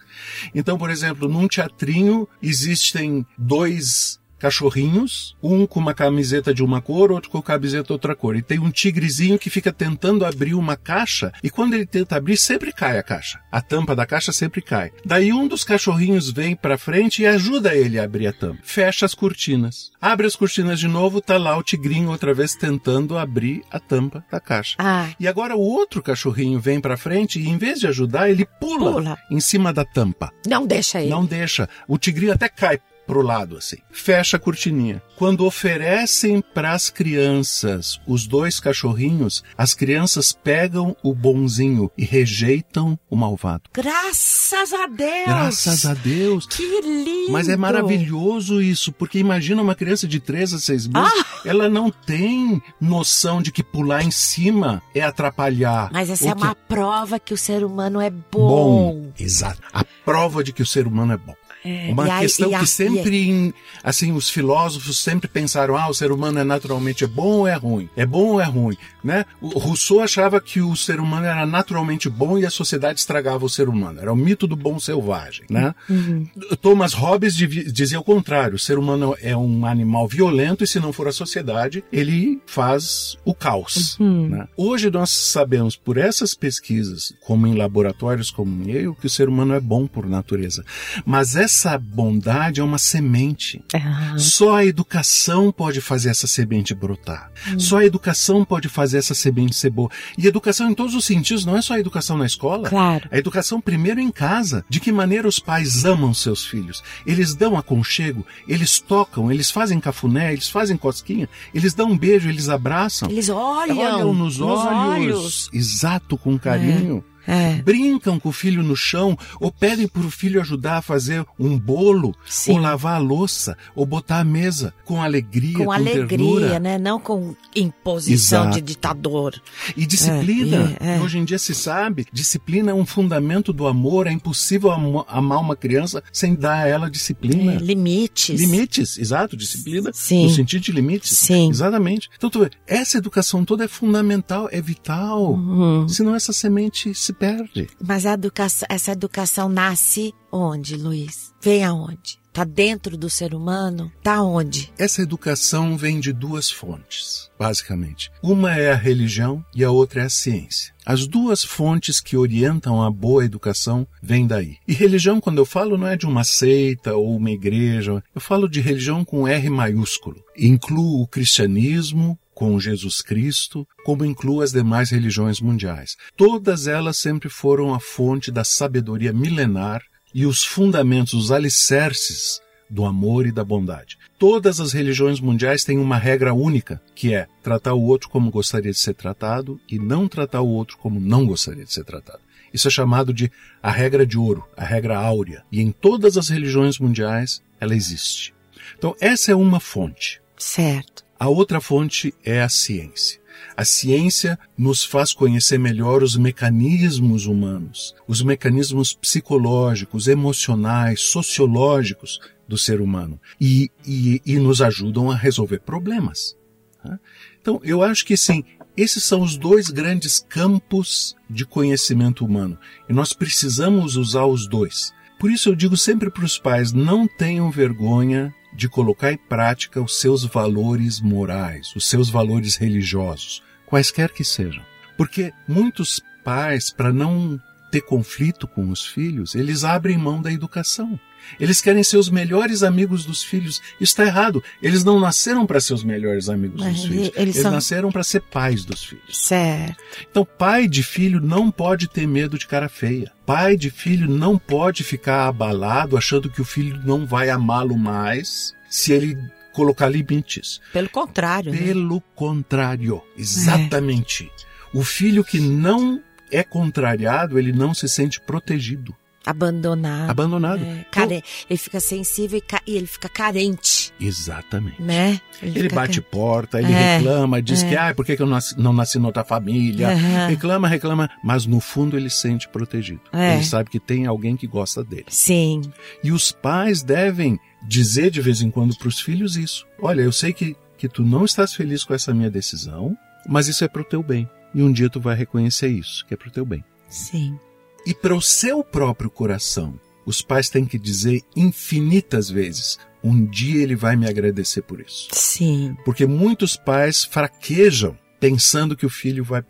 Então, por exemplo, num teatrinho existem dois cachorrinhos, um com uma camiseta de uma cor, outro com camiseta de outra cor. E tem um tigrezinho que fica tentando abrir uma caixa e quando ele tenta abrir, sempre cai a caixa. A tampa da caixa sempre cai. Daí um dos cachorrinhos vem para frente e ajuda ele a abrir a tampa. Fecha as cortinas. Abre as cortinas de novo, tá lá o tigrinho outra vez tentando abrir a tampa da caixa. Ah. E agora o outro cachorrinho vem para frente e em vez de ajudar, ele pula, pula, em cima da tampa. Não deixa ele. Não deixa. O tigrinho até cai pro lado assim. Fecha a cortininha. Quando oferecem para as crianças os dois cachorrinhos, as crianças pegam o bonzinho e rejeitam o malvado. Graças a Deus! Graças a Deus! Que lindo! Mas é maravilhoso isso, porque imagina uma criança de 3 a 6 meses, ah! ela não tem noção de que pular em cima é atrapalhar. Mas essa é que... uma prova que o ser humano é bom. Bom, exato. A prova de que o ser humano é bom. É, uma questão que sempre, assim, os filósofos sempre pensaram, ah, o ser humano é naturalmente bom ou é ruim? É bom ou é ruim? Né? O Rousseau achava que o ser humano era naturalmente bom e a sociedade estragava o ser humano. Era o mito do bom selvagem, né? Uhum. Thomas Hobbes dizia o contrário, o ser humano é um animal violento e se não for a sociedade, ele faz o caos. Uhum. Né? Hoje nós sabemos por essas pesquisas, como em laboratórios como eu, que o ser humano é bom por natureza. Mas essa bondade é uma semente. Uhum. Só a educação pode fazer essa semente brotar. Uhum. Só a educação pode fazer essa semente ser boa. E educação em todos os sentidos, não é só a educação na escola. Claro. A educação primeiro em casa. De que maneira os pais amam seus filhos? Eles dão aconchego, eles tocam, eles fazem cafuné, eles fazem cosquinha, eles dão um beijo, eles abraçam. Eles olham, olham nos, nos olhos, olhos. Exato, com carinho. É. É. Brincam com o filho no chão, ou pedem para o filho ajudar a fazer um bolo, Sim. ou lavar a louça, ou botar a mesa com alegria, com, com alegria, ternura. né? Não com imposição Exato. de ditador. E disciplina. É, é, Hoje em dia se sabe, disciplina é um fundamento do amor. É impossível amar uma criança sem dar a ela disciplina. É, limites. Limites, exato, disciplina. Sim. No sentido de limites. Sim. Exatamente. Então, essa educação toda é fundamental, é vital. Uhum. Senão essa semente se perde. Mas educação, essa educação nasce onde, Luiz? Vem aonde? Está dentro do ser humano? Está onde? Essa educação vem de duas fontes, basicamente. Uma é a religião e a outra é a ciência. As duas fontes que orientam a boa educação vêm daí. E religião, quando eu falo, não é de uma seita ou uma igreja. Eu falo de religião com R maiúsculo. Incluo o cristianismo, com Jesus Cristo, como inclui as demais religiões mundiais. Todas elas sempre foram a fonte da sabedoria milenar e os fundamentos, os alicerces do amor e da bondade. Todas as religiões mundiais têm uma regra única, que é tratar o outro como gostaria de ser tratado e não tratar o outro como não gostaria de ser tratado. Isso é chamado de a regra de ouro, a regra áurea. E em todas as religiões mundiais ela existe. Então, essa é uma fonte. Certo. A outra fonte é a ciência. A ciência nos faz conhecer melhor os mecanismos humanos, os mecanismos psicológicos, emocionais, sociológicos do ser humano e, e, e nos ajudam a resolver problemas. Tá? Então, eu acho que sim, esses são os dois grandes campos de conhecimento humano e nós precisamos usar os dois. Por isso eu digo sempre para os pais: não tenham vergonha de colocar em prática os seus valores morais, os seus valores religiosos, quaisquer que sejam. Porque muitos pais, para não ter conflito com os filhos, eles abrem mão da educação. Eles querem ser os melhores amigos dos filhos. Está errado. Eles não nasceram para ser os melhores amigos Mas dos filhos. eles Eles são- nasceram para ser pais dos filhos. Certo. Então, pai de filho não pode ter medo de cara feia. Pai de filho não pode ficar abalado achando que o filho não vai amá-lo mais se ele colocar limites. Pelo contrário. né? Pelo contrário, exatamente. O filho que não é contrariado, ele não se sente protegido, Abandonado. abandonado. É, care- Ele fica sensível e, ca- e ele fica carente, Exatamente. né? Ele fica bate porta, ele É, reclama, diz é. que ah, por que eu nasci- não nasci noutra família? Aham. Reclama, reclama, mas no fundo ele se sente protegido. É. Ele sabe que tem alguém que gosta dele. Sim. E os pais devem dizer de vez em quando para os filhos isso. Olha, eu sei que, que tu não estás feliz com essa minha decisão, mas isso é para o teu bem. E um dia tu vai reconhecer isso, que é para o teu bem. Sim. E para o seu próprio coração, os pais têm que dizer infinitas vezes: um dia ele vai me agradecer por isso. Sim. Porque muitos pais fraquejam pensando que o filho vai,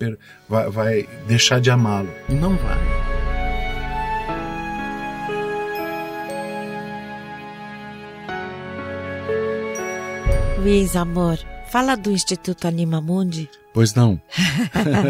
vai, vai deixar de amá-lo. E não vai. Luiz, amor, fala do Instituto Anima Mundi. Pois não.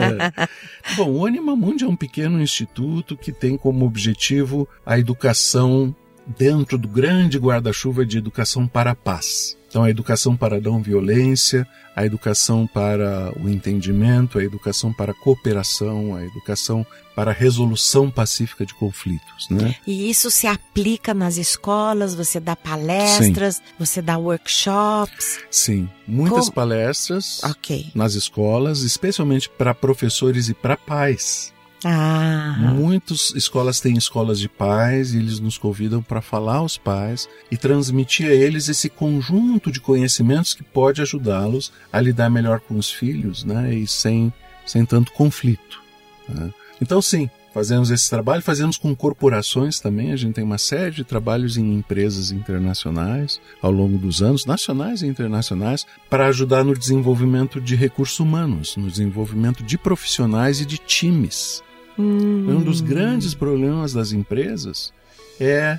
Bom, o Anima Mundi é um pequeno instituto que tem como objetivo a educação dentro do grande guarda-chuva de educação para a paz. Então, a educação para a não violência, a educação para o entendimento, a educação para a cooperação, a educação para a resolução pacífica de conflitos, né? E isso se aplica nas escolas, você dá palestras, você dá workshops. Sim, muitas Como- palestras Ok. nas escolas, especialmente para professores e para pais. Ah, Muitas escolas têm escolas de pais e eles nos convidam para falar aos pais e transmitir a eles esse conjunto de conhecimentos que pode ajudá-los a lidar melhor com os filhos, né? E sem, sem tanto conflito. né? Então, sim, fazemos esse trabalho, fazemos com corporações também. A gente tem uma série de trabalhos em empresas internacionais ao longo dos anos, nacionais e internacionais, para ajudar no desenvolvimento de recursos humanos, no desenvolvimento de profissionais e de times. Um dos grandes problemas das empresas é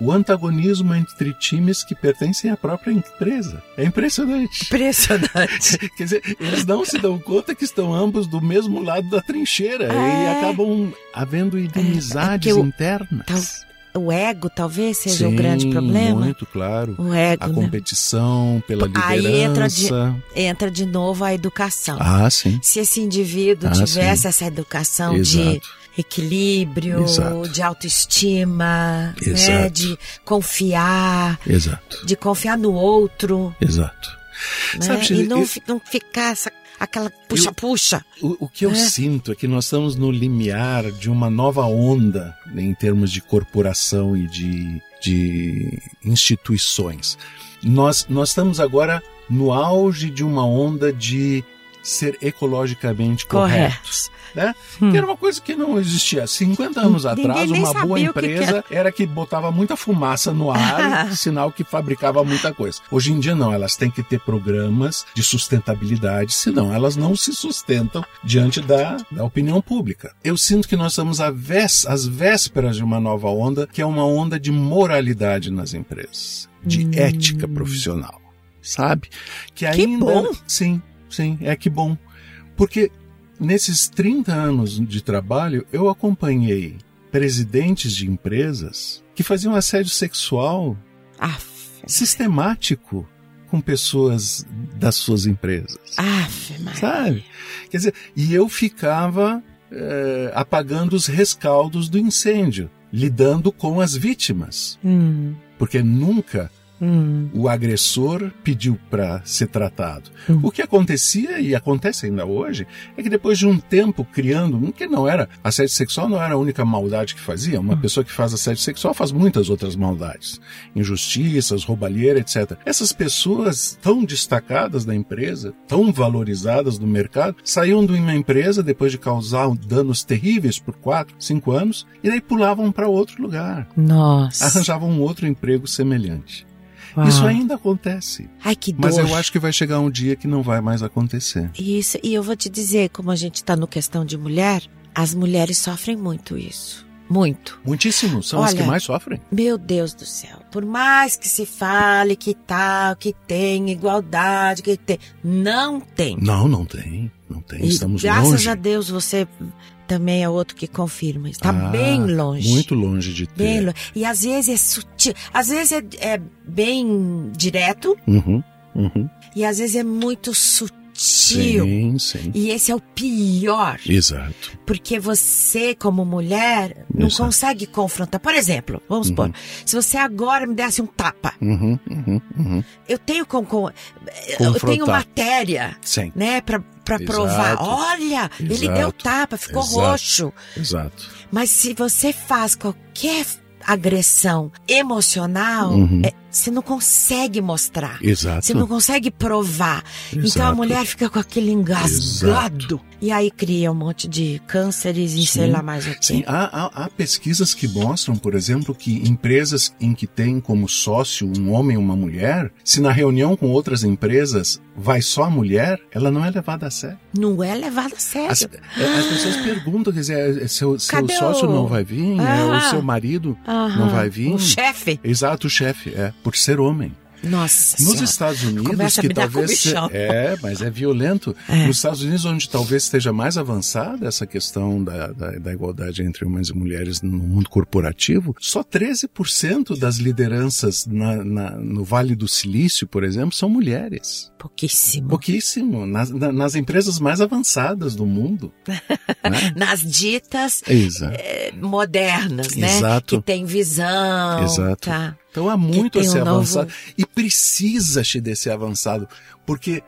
o antagonismo entre times que pertencem à própria empresa. É impressionante. impressionante. Quer dizer, eles não se dão conta que estão ambos do mesmo lado da trincheira e É. acabam havendo inimizades É, porque o- internas. O ego talvez seja o Sim, grande problema. Muito claro. O ego, A né? competição pela Aí liderança. entra de- Entra de novo a educação. Ah, sim. Se esse indivíduo Ah, tivesse sim. essa educação de Exato. equilíbrio, Exato. de autoestima, né, de confiar, Exato. de confiar no outro, Exato. né, Sabe, e não, eu- não ficar essa, aquela puxa-puxa. O, o que eu É. sinto é que nós estamos no limiar de uma nova onda em termos de corporação e de, de instituições. Nós, nós estamos agora no auge de uma onda de ser ecologicamente corretos. Né? Que era uma coisa que não existia. 50 anos Hum. Ninguém atrás, uma boa o que que empresa era que botava muita fumaça no ar, sinal que fabricava muita coisa. Hoje em dia não, elas têm que ter programas de sustentabilidade, senão elas não se sustentam diante da, da opinião pública. Eu sinto que nós estamos às vésperas de uma nova onda, que é uma onda de moralidade nas empresas, de ética profissional, sabe? Que ainda bom! Sim, sim, é que bom. Porque nesses 30 anos de trabalho, eu acompanhei presidentes de empresas que faziam assédio sexual Aff, sistemático com pessoas das suas empresas. aff, Maria. Sabe? Quer dizer, e eu ficava eh, apagando os rescaldos do incêndio, lidando com as vítimas. Hum, Porque nunca Hum. O agressor pediu para ser tratado. O que acontecia e acontece ainda hoje é que depois de um tempo criando, que não era assédio sexual não era a única maldade que fazia. Uma pessoa que faz assédio sexual faz muitas outras maldades, injustiças, roubalheira, etc. Essas pessoas tão destacadas da empresa, tão valorizadas no mercado, saíam de uma empresa depois de causar danos terríveis por quatro, cinco anos e daí pulavam para outro lugar, Nossa. arranjavam um outro emprego semelhante. Uau. Isso ainda acontece. Ai, que dor. Mas eu acho que vai chegar um dia que não vai mais acontecer. Isso, e eu vou te dizer, como a gente está no questão de mulher, as mulheres sofrem muito isso. Muito. Muitíssimo, são as Olha, que mais sofrem. Meu Deus do céu. Por mais que se fale que tal, que tem igualdade, que tem. Não tem. Não, não tem. Não tem. E Estamos graças longe. a Deus você também é outro que confirma. Está Ah, bem longe. Muito longe de ter. Longe. E às vezes é sutil. Às vezes é, é bem direto Uhum, uhum. e às vezes é muito sutil. Sim, sim. E esse é o pior. Exato. Porque você, como mulher, não Exato. consegue confrontar. Por exemplo, vamos supor, se você agora me desse um tapa, Uhum, uhum, uhum. eu tenho com, com- eu tenho matéria, Sim, né, pra, Exato. provar. Olha, ele Exato. deu tapa, ficou Exato. roxo. exato. Mas se você faz qualquer agressão emocional, Uhum. é, você não consegue mostrar. Exato. Você não consegue provar. Então a Exato. mulher fica com aquele engasgado. E aí cria um monte de cânceres e sei Sim. lá mais o que. Sim, há, há- há pesquisas que mostram, por exemplo, que empresas em que tem como sócio um homem e uma mulher, se na reunião com outras empresas vai só a mulher, ela não é levada a sério. Não é levado a sério. As, é, as pessoas perguntam, quer dizer, é, seu, seu Cadê sócio o- não vai vir? É, Ah. o seu marido não vai vir? O chefe. Exato, o chefe, é, por ser homem. Nossa Nos Senhora. Estados Unidos, Começa que talvez se- é, mas é violento. É. Nos Estados Unidos, onde talvez esteja mais avançada essa questão da, da, da igualdade entre homens e mulheres no mundo corporativo, só 13% das lideranças na, na- no Vale do Silício, por exemplo, são mulheres. Pouquíssimo. Pouquíssimo. Nas, na- nas empresas mais avançadas do mundo. né? Nas ditas eh, modernas, né? Exato. Que tem visão. Exato. Tá. Então há muito a tem um ser novo- avançado. E precisa-se de ser avançado, porque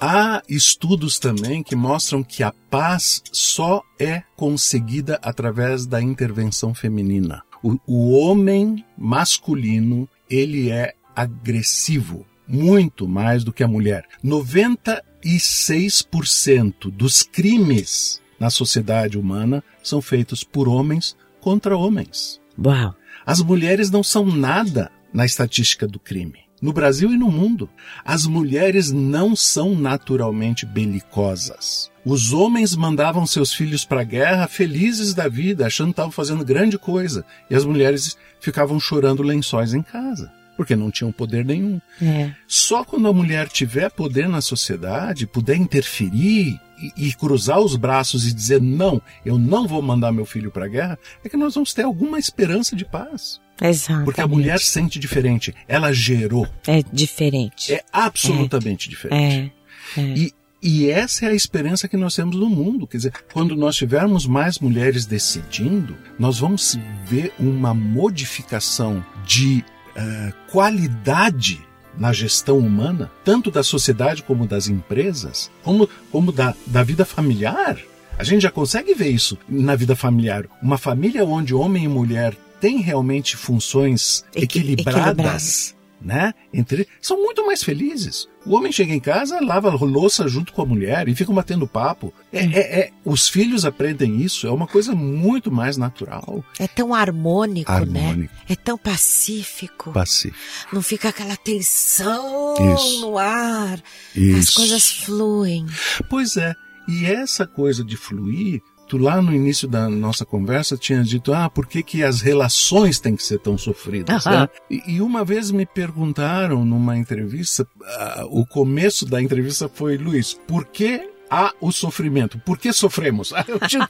há estudos também que mostram que a paz só é conseguida através da intervenção feminina. O, o homem masculino, ele é agressivo, muito mais do que a mulher. 96% dos crimes na sociedade humana são feitos por homens contra homens. Uau. As mulheres não são nada na estatística do crime. No Brasil e no mundo, as mulheres não são naturalmente belicosas. Os homens mandavam seus filhos para a guerra felizes da vida, achando que estavam fazendo grande coisa, e as mulheres ficavam chorando lençóis em casa, porque não tinham poder nenhum. É. Só quando a mulher tiver poder na sociedade, puder interferir e, e cruzar os braços e dizer não, eu não vou mandar meu filho para a guerra, é que nós vamos ter alguma esperança de paz. Exato. Porque a mulher sente diferente, ela gerou, É diferente. é absolutamente diferente. É. é. E, e essa é a esperança que nós temos no mundo. Quer dizer, quando nós tivermos mais mulheres decidindo, nós vamos ver uma modificação de eh, qualidade na gestão humana, tanto da sociedade como das empresas, como, como da, da vida familiar. A gente já consegue ver isso na vida familiar. Uma família onde homem e mulher têm realmente funções Equi- equilibradas, né? Entre são muito mais felizes. O homem chega em casa, lava a louça junto com a mulher e ficam batendo papo. É, é- é- os filhos aprendem isso. É uma coisa muito mais natural, É tão harmônico, né? harmônico, É tão pacífico. pacífico. Não fica aquela tensão Isso. no ar. As Isso. coisas fluem. Pois é. E essa coisa de fluir, tu lá no início da nossa conversa tinha dito, ah, por que, que as relações têm que ser tão sofridas? Aham. né? E, e uma vez me perguntaram numa entrevista, ah, o começo da entrevista foi, Luiz, por que há o sofrimento? Por que sofremos?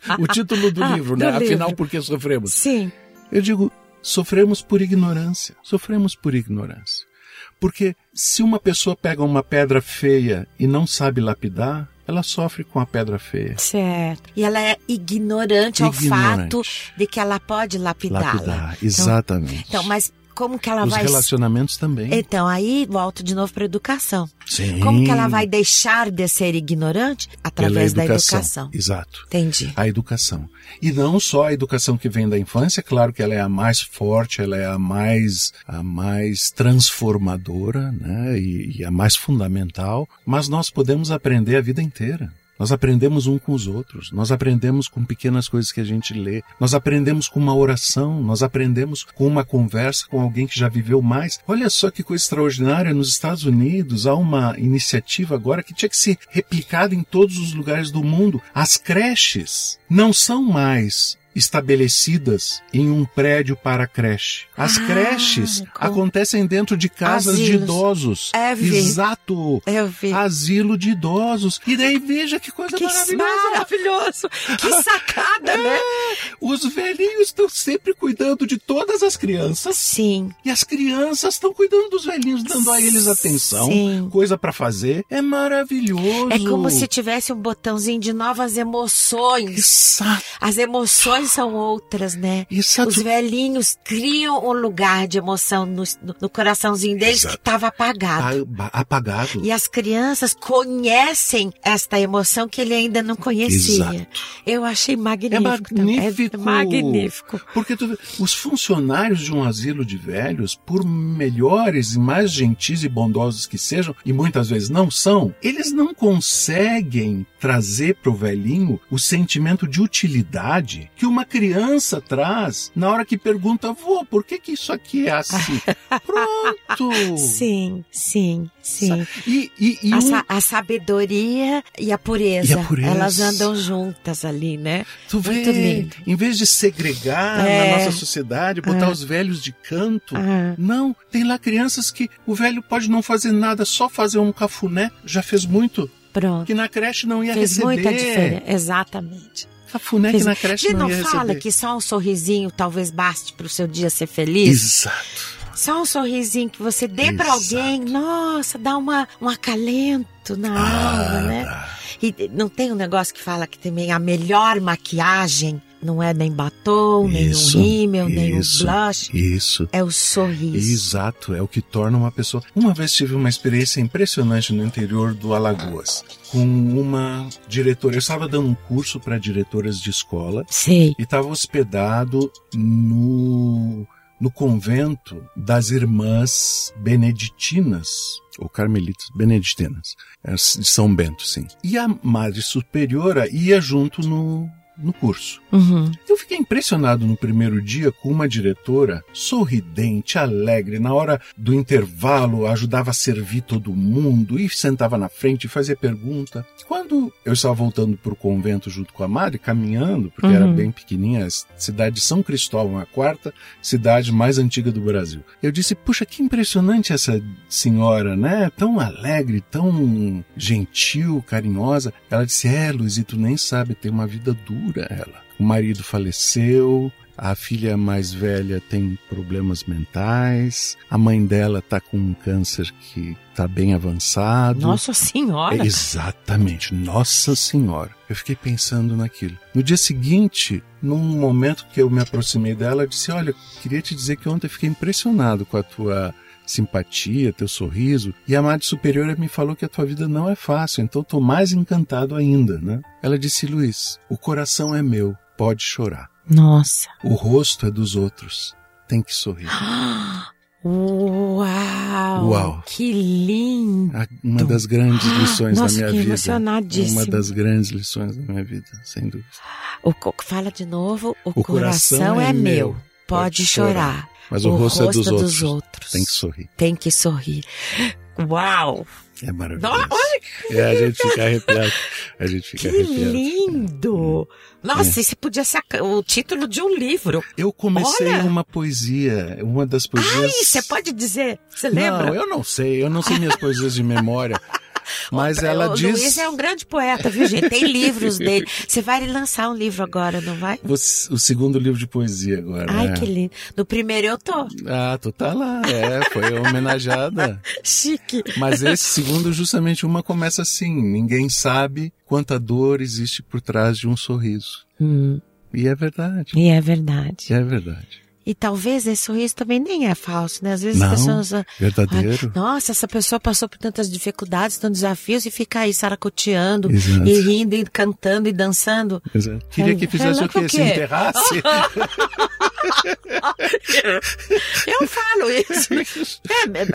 Ah, o, título do Ah, livro, do né? Afinal, livro. por que sofremos? Sim. Eu digo, sofremos por ignorância. Sofremos por ignorância. Porque se uma pessoa pega uma pedra feia e não sabe lapidar, ela sofre com a pedra feia. Certo. E ela é ignorante, ao Ignorante. fato de que ela pode lapidá-la. Lapidar, exatamente. Então, mas como que ela Os vai. relacionamentos também. Então, aí volto de novo para educação. Sim. Como que ela vai deixar de ser ignorante? Através Pela da educação. Exato. Entendi. A educação. E não só a educação que vem da infância, claro que ela é a mais forte, ela é a mais, a mais transformadora, né? E, e a mais fundamental, mas nós podemos aprender a vida inteira. Nós aprendemos um com os outros, nós aprendemos com pequenas coisas que a gente lê, nós aprendemos com uma oração, nós aprendemos com uma conversa com alguém que já viveu mais. Olha só que coisa extraordinária, nos Estados Unidos há uma iniciativa agora que tinha que ser replicada em todos os lugares do mundo. As creches não são mais estabelecidas em um prédio para creche. As Ah, creches com- acontecem dentro de casas de Asilos. idosos. É, vi. Exato. Eu vi. Asilo de idosos. E daí veja que coisa que maravilhosa. maravilhoso! Que sacada, né? Os velhinhos estão sempre cuidando de todas as crianças. Sim. E as crianças estão cuidando dos velhinhos, dando a eles atenção, Sim. coisa para fazer. É maravilhoso. É como se tivesse um botãozinho de novas emoções. Exato. As emoções são outras, né? Exato. Os velhinhos criam um lugar de emoção no, no- coraçãozinho deles Exato. que estava apagado. A- Apagado. E as crianças conhecem esta emoção que ele ainda não conhecia. Exato. Eu achei magnífico. É também. magnífico. É magnífico. Porque tu os funcionários de um asilo de velhos, por melhores e mais gentis e bondosos que sejam, e muitas vezes não são, eles não conseguem trazer para o velhinho o sentimento de utilidade que uma criança traz na hora que pergunta, vô, por que, que isso aqui é assim? Pronto! Sim, sim, sim. E, e, e A, um- a sabedoria e a, pureza, E a pureza. elas andam juntas ali, né? Tu vê, Muito lindo. em vez de segregar É. na nossa sociedade, botar É. os velhos de canto, Ah. não, tem lá crianças que o velho pode não fazer nada, só fazer um cafuné, já fez muito, Pronto. que na creche não ia Fez receber. muita diferença. Exatamente. Fez- que na creche não, não ia fala receber. que só um sorrisinho talvez baste para o seu dia ser feliz? Exato. Só um sorrisinho que você dê para alguém, nossa, dá uma, um acalento na alma, né? E não tem um negócio que fala que também a melhor maquiagem não é nem batom, nem Isso, um rímel, nem um blush, Isso. é o sorriso. Exato, é o que torna uma pessoa. Uma vez tive uma experiência impressionante no interior do Alagoas, com uma diretora. Eu estava dando um curso para diretoras de escola Sei. e estava hospedado no, no convento das irmãs beneditinas, ou carmelitas, beneditinas, as de São Bento, sim. E a madre superiora ia junto no, no curso. Uhum. Eu fiquei impressionado no primeiro dia com uma diretora sorridente, alegre. Na hora do intervalo, ajudava a servir todo mundo e sentava na frente e fazia pergunta. Quando eu estava voltando para o convento junto com a madre, caminhando, porque Uhum. era bem pequenininha, a cidade de São Cristóvão, a quarta cidade mais antiga do Brasil. Eu disse: Puxa, que impressionante essa senhora, né? Tão alegre, tão gentil, carinhosa. Ela disse: É, Luiz, e tu nem sabe, tem uma vida dura ela. O marido faleceu, a filha mais velha tem problemas mentais, a mãe dela tá com um câncer que tá bem avançado. Nossa Senhora! É, exatamente, Nossa Senhora. Eu fiquei pensando naquilo. No dia seguinte, num momento que eu me aproximei dela, eu disse: Olha, queria te dizer que ontem fiquei impressionado com a tua simpatia, teu sorriso. E a Madre Superiora me falou que a tua vida não é fácil, então estou mais encantado ainda, né? Ela disse: Luiz, o coração é meu, pode chorar. Nossa! O rosto é dos outros, tem que sorrir. Uau! Uau. Que lindo! Uma das grandes lições Nossa, da minha que vida. Uma das grandes lições da minha vida, sem dúvida. O, co- fala de novo, o, O coração, coração é, é meu. meu, Pode, pode chorar. Mas o, rosto, é dos, outros. outros. Tem que sorrir. Tem que sorrir. Uau! É maravilhoso. Nossa, olha É, a gente fica arrepiado. A gente fica Que arrepiado. lindo! Nossa, isso podia ser o título de um livro. Eu comecei Olha! uma poesia, uma das poesias. Ai, você pode dizer? Você lembra? Não, eu não sei, eu não sei minhas poesias de memória. Mas ela o diz. Luiz é um grande poeta, viu, gente? Tem livros dele. Você vai lançar um livro agora, não vai? Você- O segundo livro de poesia agora. Ai, né? que lindo. No primeiro eu tô. Ah, tu tá lá, é, foi homenageada. Chique. Mas esse segundo, justamente, uma começa assim: ninguém sabe quanta dor existe por trás de um sorriso. Hum, E é verdade. e é verdade. E é verdade. E talvez esse sorriso também nem é falso, né? Às vezes Não, as pessoas. ah, verdadeiro. ah, Nossa, essa pessoa passou por tantas dificuldades, tantos desafios e fica aí saracoteando Exato. e rindo e cantando e dançando. Exato. Queria que fizesse o quê? o Se quê? enterrasse? Eu falo isso.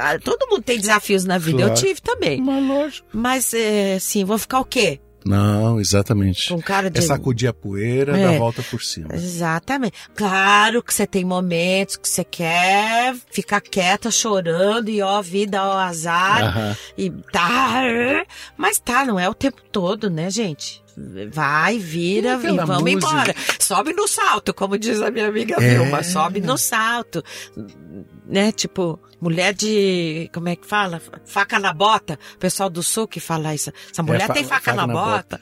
É, todo mundo tem desafios na vida. Eu Claro. tive também. Mas lógico. Mas, é, assim, vou ficar o quê? Não, exatamente. Com cara de. É sacudir a poeira, É. dar volta por cima. Exatamente. Claro que você tem momentos que você quer ficar quieta, chorando, e ó, vida, ó, azar. Aham. E tá. Mas tá, não é o tempo todo, né, gente? Vai, vira e vamos música- embora. Sobe no salto, como diz a minha amiga É. Vilma, sobe no salto. Né, tipo, mulher de. Como é que fala? Faca na bota. O pessoal do sul que fala isso. Essa mulher É, fa- tem faca, na, bota.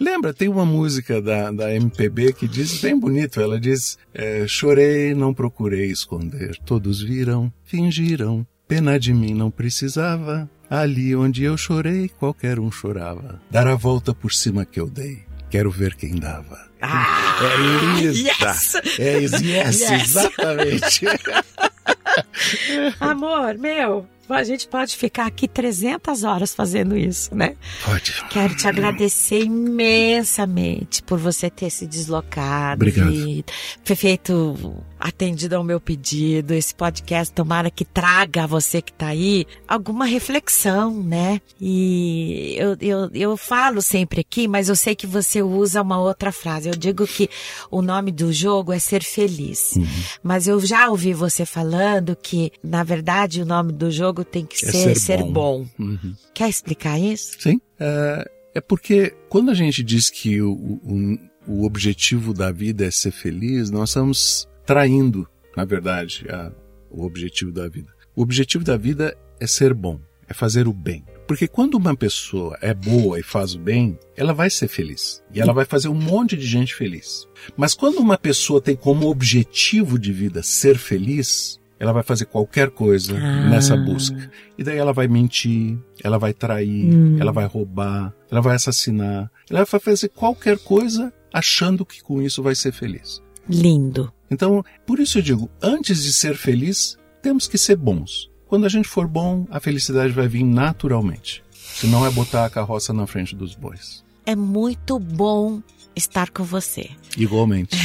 Lembra, tem uma música da, da MPB que diz bem bonito. Ela diz: é, Chorei, não procurei esconder. Todos viram, fingiram. Pena de mim não precisava. Ali onde eu chorei, qualquer um chorava. Dar a volta por cima que eu dei. Quero ver quem dava. Ah, É linda. yes! É, yes, Yes. exatamente. Amor, meu, a gente pode ficar aqui 300 horas fazendo isso, né? Pode. Quero te agradecer imensamente por você ter se deslocado, Obrigado. e ter feito, atendido ao meu pedido. Esse podcast, tomara que traga a você que tá aí alguma reflexão, né? E eu, eu, eu falo sempre aqui, mas eu sei que você usa uma outra frase. Eu digo que o nome do jogo é ser feliz. Uhum. Mas eu já ouvi você falando que, na verdade, o nome do jogo tem que É ser ser ser bom. bom. Uhum. Quer explicar isso? Sim. É, é porque quando a gente diz que o, o, o objetivo da vida é ser feliz, nós estamos traindo, na verdade, a- o objetivo da vida. O objetivo da vida é ser bom, é fazer o bem. Porque quando uma pessoa é boa e faz o bem, ela vai ser feliz. E ela vai fazer um monte de gente feliz. Mas quando uma pessoa tem como objetivo de vida ser feliz, ela vai fazer qualquer coisa Ah. nessa busca. E daí ela vai mentir, ela vai trair, ela vai roubar, ela vai assassinar, ela vai fazer qualquer coisa achando que com isso vai ser feliz. Lindo. Então, por isso eu digo, antes de ser feliz, temos que ser bons. Quando a gente for bom, a felicidade vai vir naturalmente. Senão é botar a carroça na frente dos bois. É muito bom estar com você. Igualmente.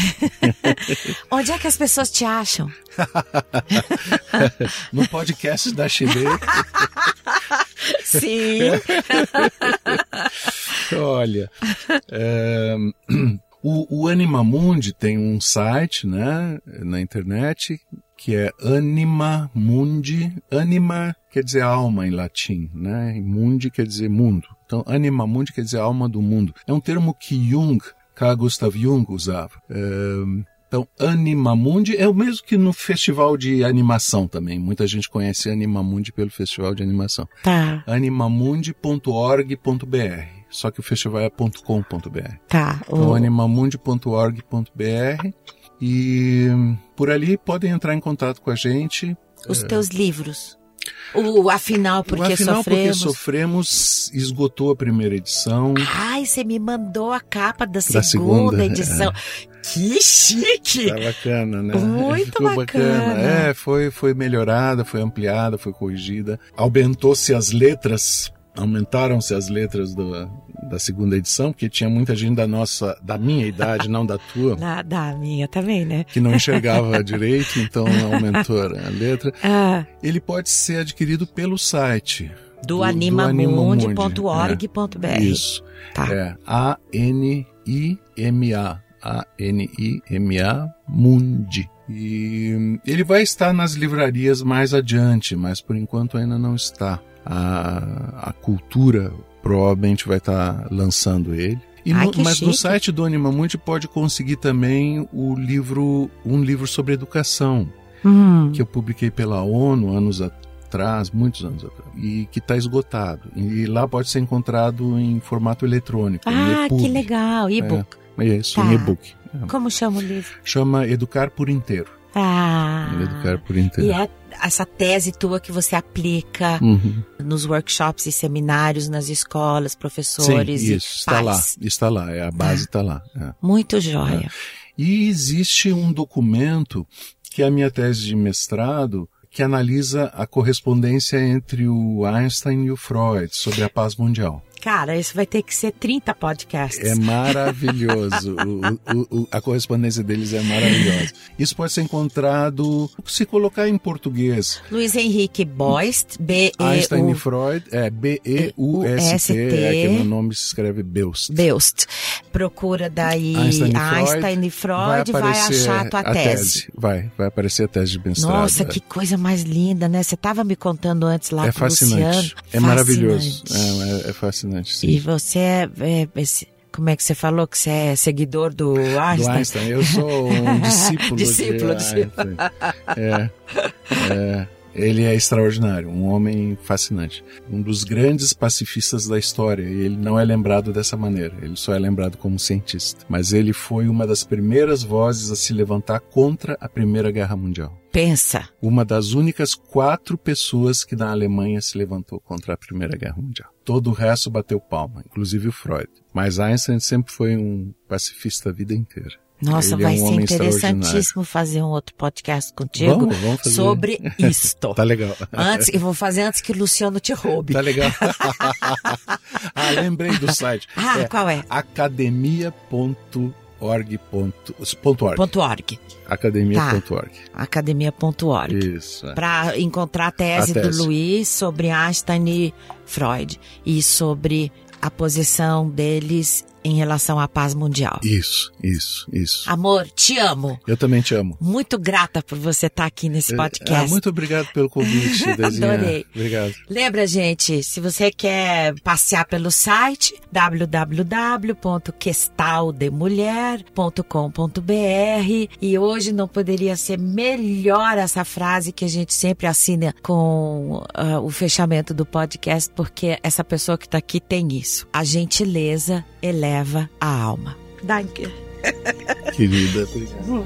Onde é que as pessoas te acham? No podcast da Chile, Sim. olha, é, o, o Animamundi tem um site, né, na internet, que é Animamundi. Anima quer dizer alma em latim, né, e mundi quer dizer mundo. Então, Animamundi quer dizer alma do mundo. É um termo que Jung, Carl Gustav Jung usava. É, então, Animamundi é o mesmo que no festival de animação também. Muita gente conhece Animamundi pelo festival de animação. Tá, animamundi.org.br. Só que o festival é .com.br. tá. Então, O- animamundi.org.br. E por ali podem entrar em contato com a gente. os teus livros. O Afinal Porque o Afinal, Sofremos. porque sofremos esgotou a primeira edição. Ai, você me mandou a capa da segunda, Da segunda, é. edição. Que chique! Tá bacana, né? Muito Ficou bacana. É, foi, foi melhorada, foi ampliada, foi corrigida. Aumentou-se as letras, aumentaram-se as letras do- da segunda edição, porque tinha muita gente da nossa, da minha idade, não da tua, Da, da minha também, né? que não enxergava direito, então aumentou a letra. Ah, Ele pode ser adquirido pelo site. do, do animamundi.org.br. Isso. Tá. É A-N-I-M-A. A-N-I-M-A Mundi. E ele vai estar nas livrarias mais adiante, mas por enquanto ainda não está. A, a cultura provavelmente vai estar lançando ele. Ai, no- mas no chique. site do Animamundi pode conseguir também o livro, um livro sobre educação Hum. que eu publiquei pela ONU anos atrás, muitos anos atrás, e que está esgotado. E lá pode ser encontrado em formato eletrônico, Ah, que legal. E-book. É isso, Tá. em e-book. Como chama o livro? Chama Educar por Inteiro. Ah. Educar por Inteiro. E é essa tese tua que você aplica Uhum. nos workshops e seminários, nas escolas, Sim, professores isso, e está pais. lá, está lá, é, a base está lá. é. Muito jóia. E existe um documento que é a minha tese de mestrado, que analisa a correspondência entre o Einstein e o Freud sobre a paz mundial. Cara, isso vai ter que ser 30 podcasts. É maravilhoso. o, o, o, a correspondência deles é maravilhosa. Isso pode ser encontrado, se colocar em português. Luiz Henrique Boist, B e Einstein e Freud, é B-E-U-S-T, é que no nome se escreve Beust. Beust. Procura daí Einstein e Freud, Einstein e Freud vai, vai achar a tua a tese. tese. Vai, vai aparecer a tese de mestrado. Nossa, que coisa mais linda, né? Você estava me contando antes lá é com fascinante. o Luciano. É fascinante. maravilhoso. É, é, é fascinante sim. E você é, é, como é que você falou que você é seguidor do Einstein? Do Einstein, eu sou um discípulo, discípulo de Einstein. É, é, ele é extraordinário, um homem fascinante, um dos grandes pacifistas da história. E ele não é lembrado dessa maneira. Ele só é lembrado como cientista. Mas ele foi uma das primeiras vozes a se levantar contra a Primeira Guerra Mundial. Pensa. Uma das únicas quatro pessoas que na Alemanha se levantou contra a Primeira Guerra Mundial. Todo o resto bateu palma, inclusive o Freud. Mas Einstein sempre foi um pacifista a vida inteira. Nossa, Ele vai é um ser interessantíssimo fazer um outro podcast contigo vamos, vamos sobre isto. tá legal. Antes, eu vou fazer antes que o Luciano te roube. Tá legal. ah, lembrei do site. Ah, é, qual é? academia.org. Org. .org. Academia.org. Tá. Academia.org. Isso. É. Para encontrar a tese, a tese do Luiz sobre Einstein e Freud e sobre a posição deles em relação à paz mundial. Isso, isso, isso. Amor, te amo. Eu também te amo. Muito grata por você estar aqui nesse podcast. Ah, muito obrigado pelo convite. Adorei. Obrigado. Lembra, gente, se você quer passear pelo site www.questaldemulher.com.br e hoje não poderia ser melhor essa frase que a gente sempre assina com uh, o fechamento do podcast, porque essa pessoa que está aqui tem isso. A gentileza eleva eleva a alma. Danke. Querida, obrigado.